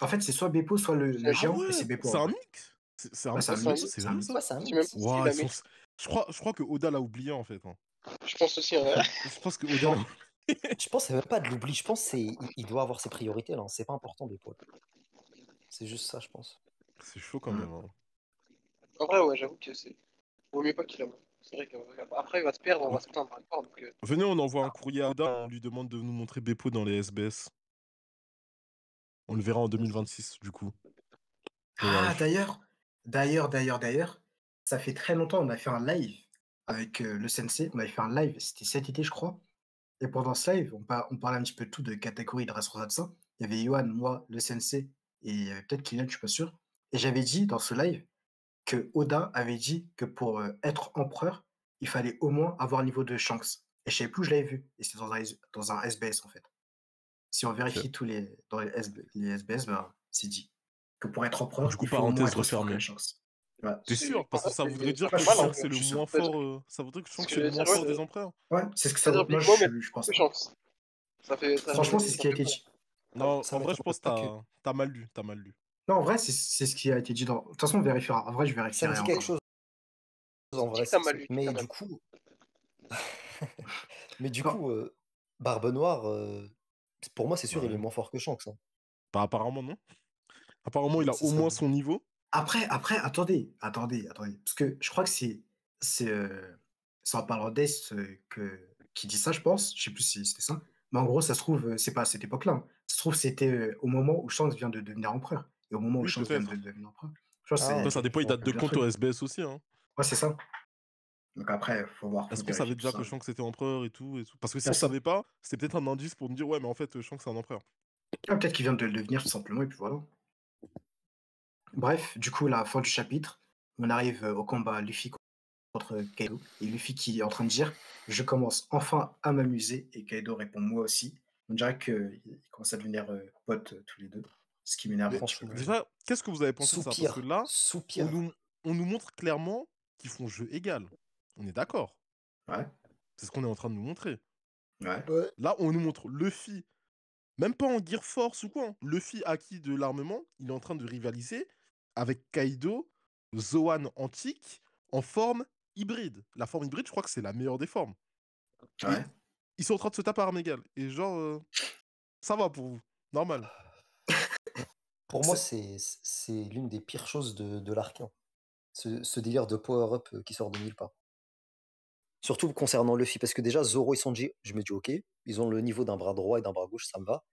En fait, c'est soit Beppo, soit le, le Ah géant, ouais, et c'est Beppo. C'est en un mix C'est un c'est un c'est mix, c'est c'est un mix. je crois, je crois que Oda l'a oublié en fait. hein. Je pense aussi, ouais. Je pense que Oda Je pense que c'est même pas de l'oubli, je pense qu'il il doit avoir ses priorités là, c'est pas important d'épaule. C'est juste ça, je pense. C'est chaud quand Mm. même. hein. En vrai, ouais, j'avoue que c'est. Vaut mieux pas qu'il a. C'est vrai qu'après, il va se perdre, on va se plaindre encore. Donc, euh, Venez, on envoie un courrier à Oda, on lui demande de nous montrer Beppo dans les SBS. On le verra en 2026 du coup. Ah, d'ailleurs, d'ailleurs, d'ailleurs, d'ailleurs, ça fait très longtemps, on a fait un live avec euh, le sensei. On avait fait un live, c'était cet été, je crois. Et pendant ce live, on, par- on parlait un petit peu de tout, de catégorie de ça. Il y avait Johan, moi, le sensei, et il y avait peut-être Kylian, je suis pas sûr. Et j'avais dit dans ce live que Oda avait dit que pour euh, être empereur, il fallait au moins avoir le niveau de Shanks. Et je savais plus où je l'avais vu. Et c'était dans un, dans un SBS, en fait. Si on vérifie tous les, dans les, SB les SBS, ben, c'est dit que pour être empereur, Du coup, il faut au moins parenthèse refermée. Shanks. Ouais. T'es C'est- sûr? Parce que ça voudrait dire que Shanks c'est le moins fort. euh, Ça voudrait que Shanks c'est le moins dire, fort des empereurs. Ouais, c'est ce que ça Big Mom, je, je pense. peu chance. Ça fait. ça Franchement, c'est ce qui a été dit. Non, ça en vrai, je pense que t'as mal lu. T'as mal lu. Non, en vrai, c'est c'est ce qui a été dit dans. De toute façon, on vérifiera. En vrai, je Ça vérifierai me dit quelque chose en vrai. C'est- mal lu, dis que Mais du coup. Mais du coup, Barbe Noire, euh, pour moi, c'est sûr, il est moins fort que Shanks. hein. Bah, apparemment, non. Apparemment, il a au ça. moins son niveau. Après, après, attendez, attendez, attendez. Parce que je crois que c'est. C'est euh, en parlant d'Est euh, que, qui dit ça, je pense. Je sais plus si c'était ça. Mais en gros, ça se trouve, euh, c'est pas à cette époque-là. hein. Ça se trouve, c'était au moment où Shanks vient de devenir empereur. Et au moment où Oui, Shanks vient de devenir empereur. Ah, ça dépend, il date de truc. au SBS aussi. Hein. Ouais, c'est ça. Donc après, faut voir. Est-ce qu'on savait déjà que. Shanks était empereur et tout, et tout? Parce que si on savait pas, c'était peut-être un indice pour nous dire ouais, mais en fait, Shanks c'est un empereur. Ah, Peut-être qu'il vient de le devenir tout simplement, et puis voilà. Bref, du coup, la fin du chapitre, on arrive euh, au combat Luffy contre Kaido. Et Luffy qui est en train de dire Je commence enfin à m'amuser. Et Kaido répond Moi aussi. On dirait qu'ils commencent à devenir euh, potes euh, tous les deux. Ce qui m'énerve franchement. Déjà, qu'est-ce que vous avez pensé de ça? Parce que là, on nous, on nous montre clairement qu'ils font jeu égal. On est d'accord. Ouais, C'est ce qu'on est en train de nous montrer. ouais. Ouais. Là, on nous montre Luffy, même pas en Gear Force ou quoi. hein. Luffy acquis de l'armement, il est en train de rivaliser avec Kaido, Zoan antique, en forme hybride. La forme hybride, je crois que c'est la meilleure des formes. ouais. Ils sont en train de se taper à armes égales. Et genre, euh, ça va pour vous. Normal. Pour moi, c'est c'est l'une des pires choses de, de l'arc. hein. Ce, ce délire de power-up euh, qui sort de nulle part. Surtout concernant Luffy, parce que déjà, Zoro et Sanji, je me dis ok, ils ont le niveau d'un bras droit et d'un bras gauche, ça me va.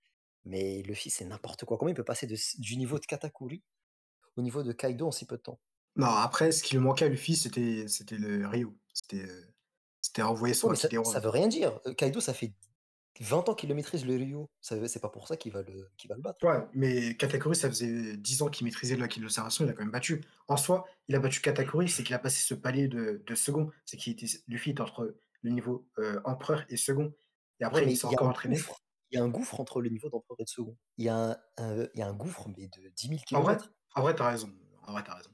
Mais Luffy, c'est n'importe quoi. Comment il peut passer de, du niveau de Katakuri au niveau de Kaido en si peu de temps? Non, après, ce qui lui manquait à Luffy, c'était c'était le Ryu. C'était euh, c'était envoyer son Ouais, mais ça, Akidera. ça veut rien dire. Euh, Kaido, ça fait 20 ans qu'il le maîtrise, le Ryu. Ça veut- C'est pas pour ça qu'il va, le, qu'il va le battre. Ouais, mais Katakuri, ça faisait 10 ans qu'il maîtrisait le Haki de l'Observation, il a quand même battu. En soi, il a battu Katakuri, c'est qu'il a passé ce palier de, de second. C'est qu'il était, Luffy est entre le niveau euh, empereur et second. Et après, Ouais, il s'est encore entraîné. gouffre, il y a un gouffre entre le niveau d'empereur et de second. Il y, a un, un- il y a un gouffre, mais de 10 000 En vrai, km. en vrai, t'as raison. En vrai, t'as raison.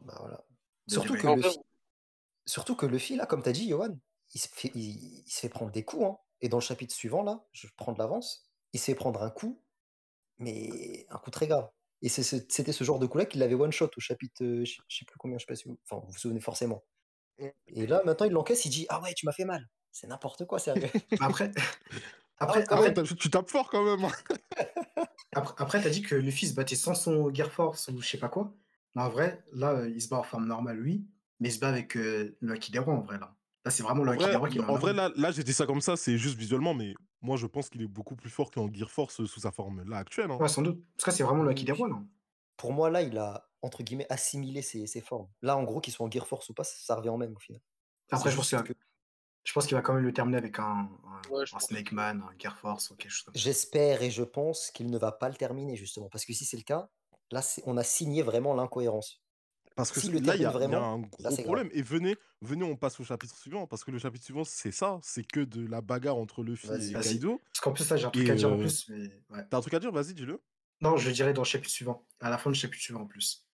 Bah, voilà. Surtout que, En fi- surtout que Luffy, là, comme tu as dit, Johan, il se, fait, il, il se fait prendre des coups. hein. Et dans le chapitre suivant, là, je prends de l'avance, il se fait prendre un coup, mais un coup très grave. Et c'était ce genre de coup-là qu'il avait one-shot au chapitre, euh, je sais plus combien, je sais pas si vous, enfin, vous vous souvenez forcément. Ouais. Et là, maintenant, il l'encaisse, il dit Ah ouais, tu m'as fait mal. C'est n'importe quoi, sérieux. Après, Ah après, Ah ouais, après, tu tapes fort quand même. hein. après, après, t'as dit que Luffy se battait sans son Gear Force ou je sais pas quoi. Mais en vrai, là, il se bat en forme normale, lui, mais il se bat avec euh, le Rois, en vrai, là. Là, c'est vraiment le En Haki vrai, des Rois qui en en vrai là, là j'ai dit ça comme ça, c'est juste visuellement, mais moi je pense qu'il est beaucoup plus fort qu'en Gear Force sous sa forme là actuelle. hein. Ouais, sans doute. Parce que c'est vraiment le. Rois, là. Pour moi, là, il a, entre guillemets, assimilé ses, ses formes. Là, en gros, qu'ils soient en Gear Force ou pas, ça revient en même au final. Après, je pense qu'il que je pense qu'il va quand même le terminer avec un, un, Ouais. Snake Man, un Gear Force ou quelque chose comme ça. j'espère et je pense qu'il ne va pas le terminer, justement. Parce que si c'est le cas, là, on a signé vraiment l'incohérence. Parce que le là, il y, a il y a vraiment, un là, gros grave. problème. Et venez, venez, on passe au chapitre suivant, parce que le chapitre suivant, c'est ça, c'est que de la bagarre entre Luffy et. Kaido. Parce qu'en plus, là, j'ai un truc Et à dire en euh, plus, mais ouais. t'as un truc à dire, vas-y, dis-le. Non, je le dirai dans le chapitre suivant. À la fin du chapitre suivant, en plus.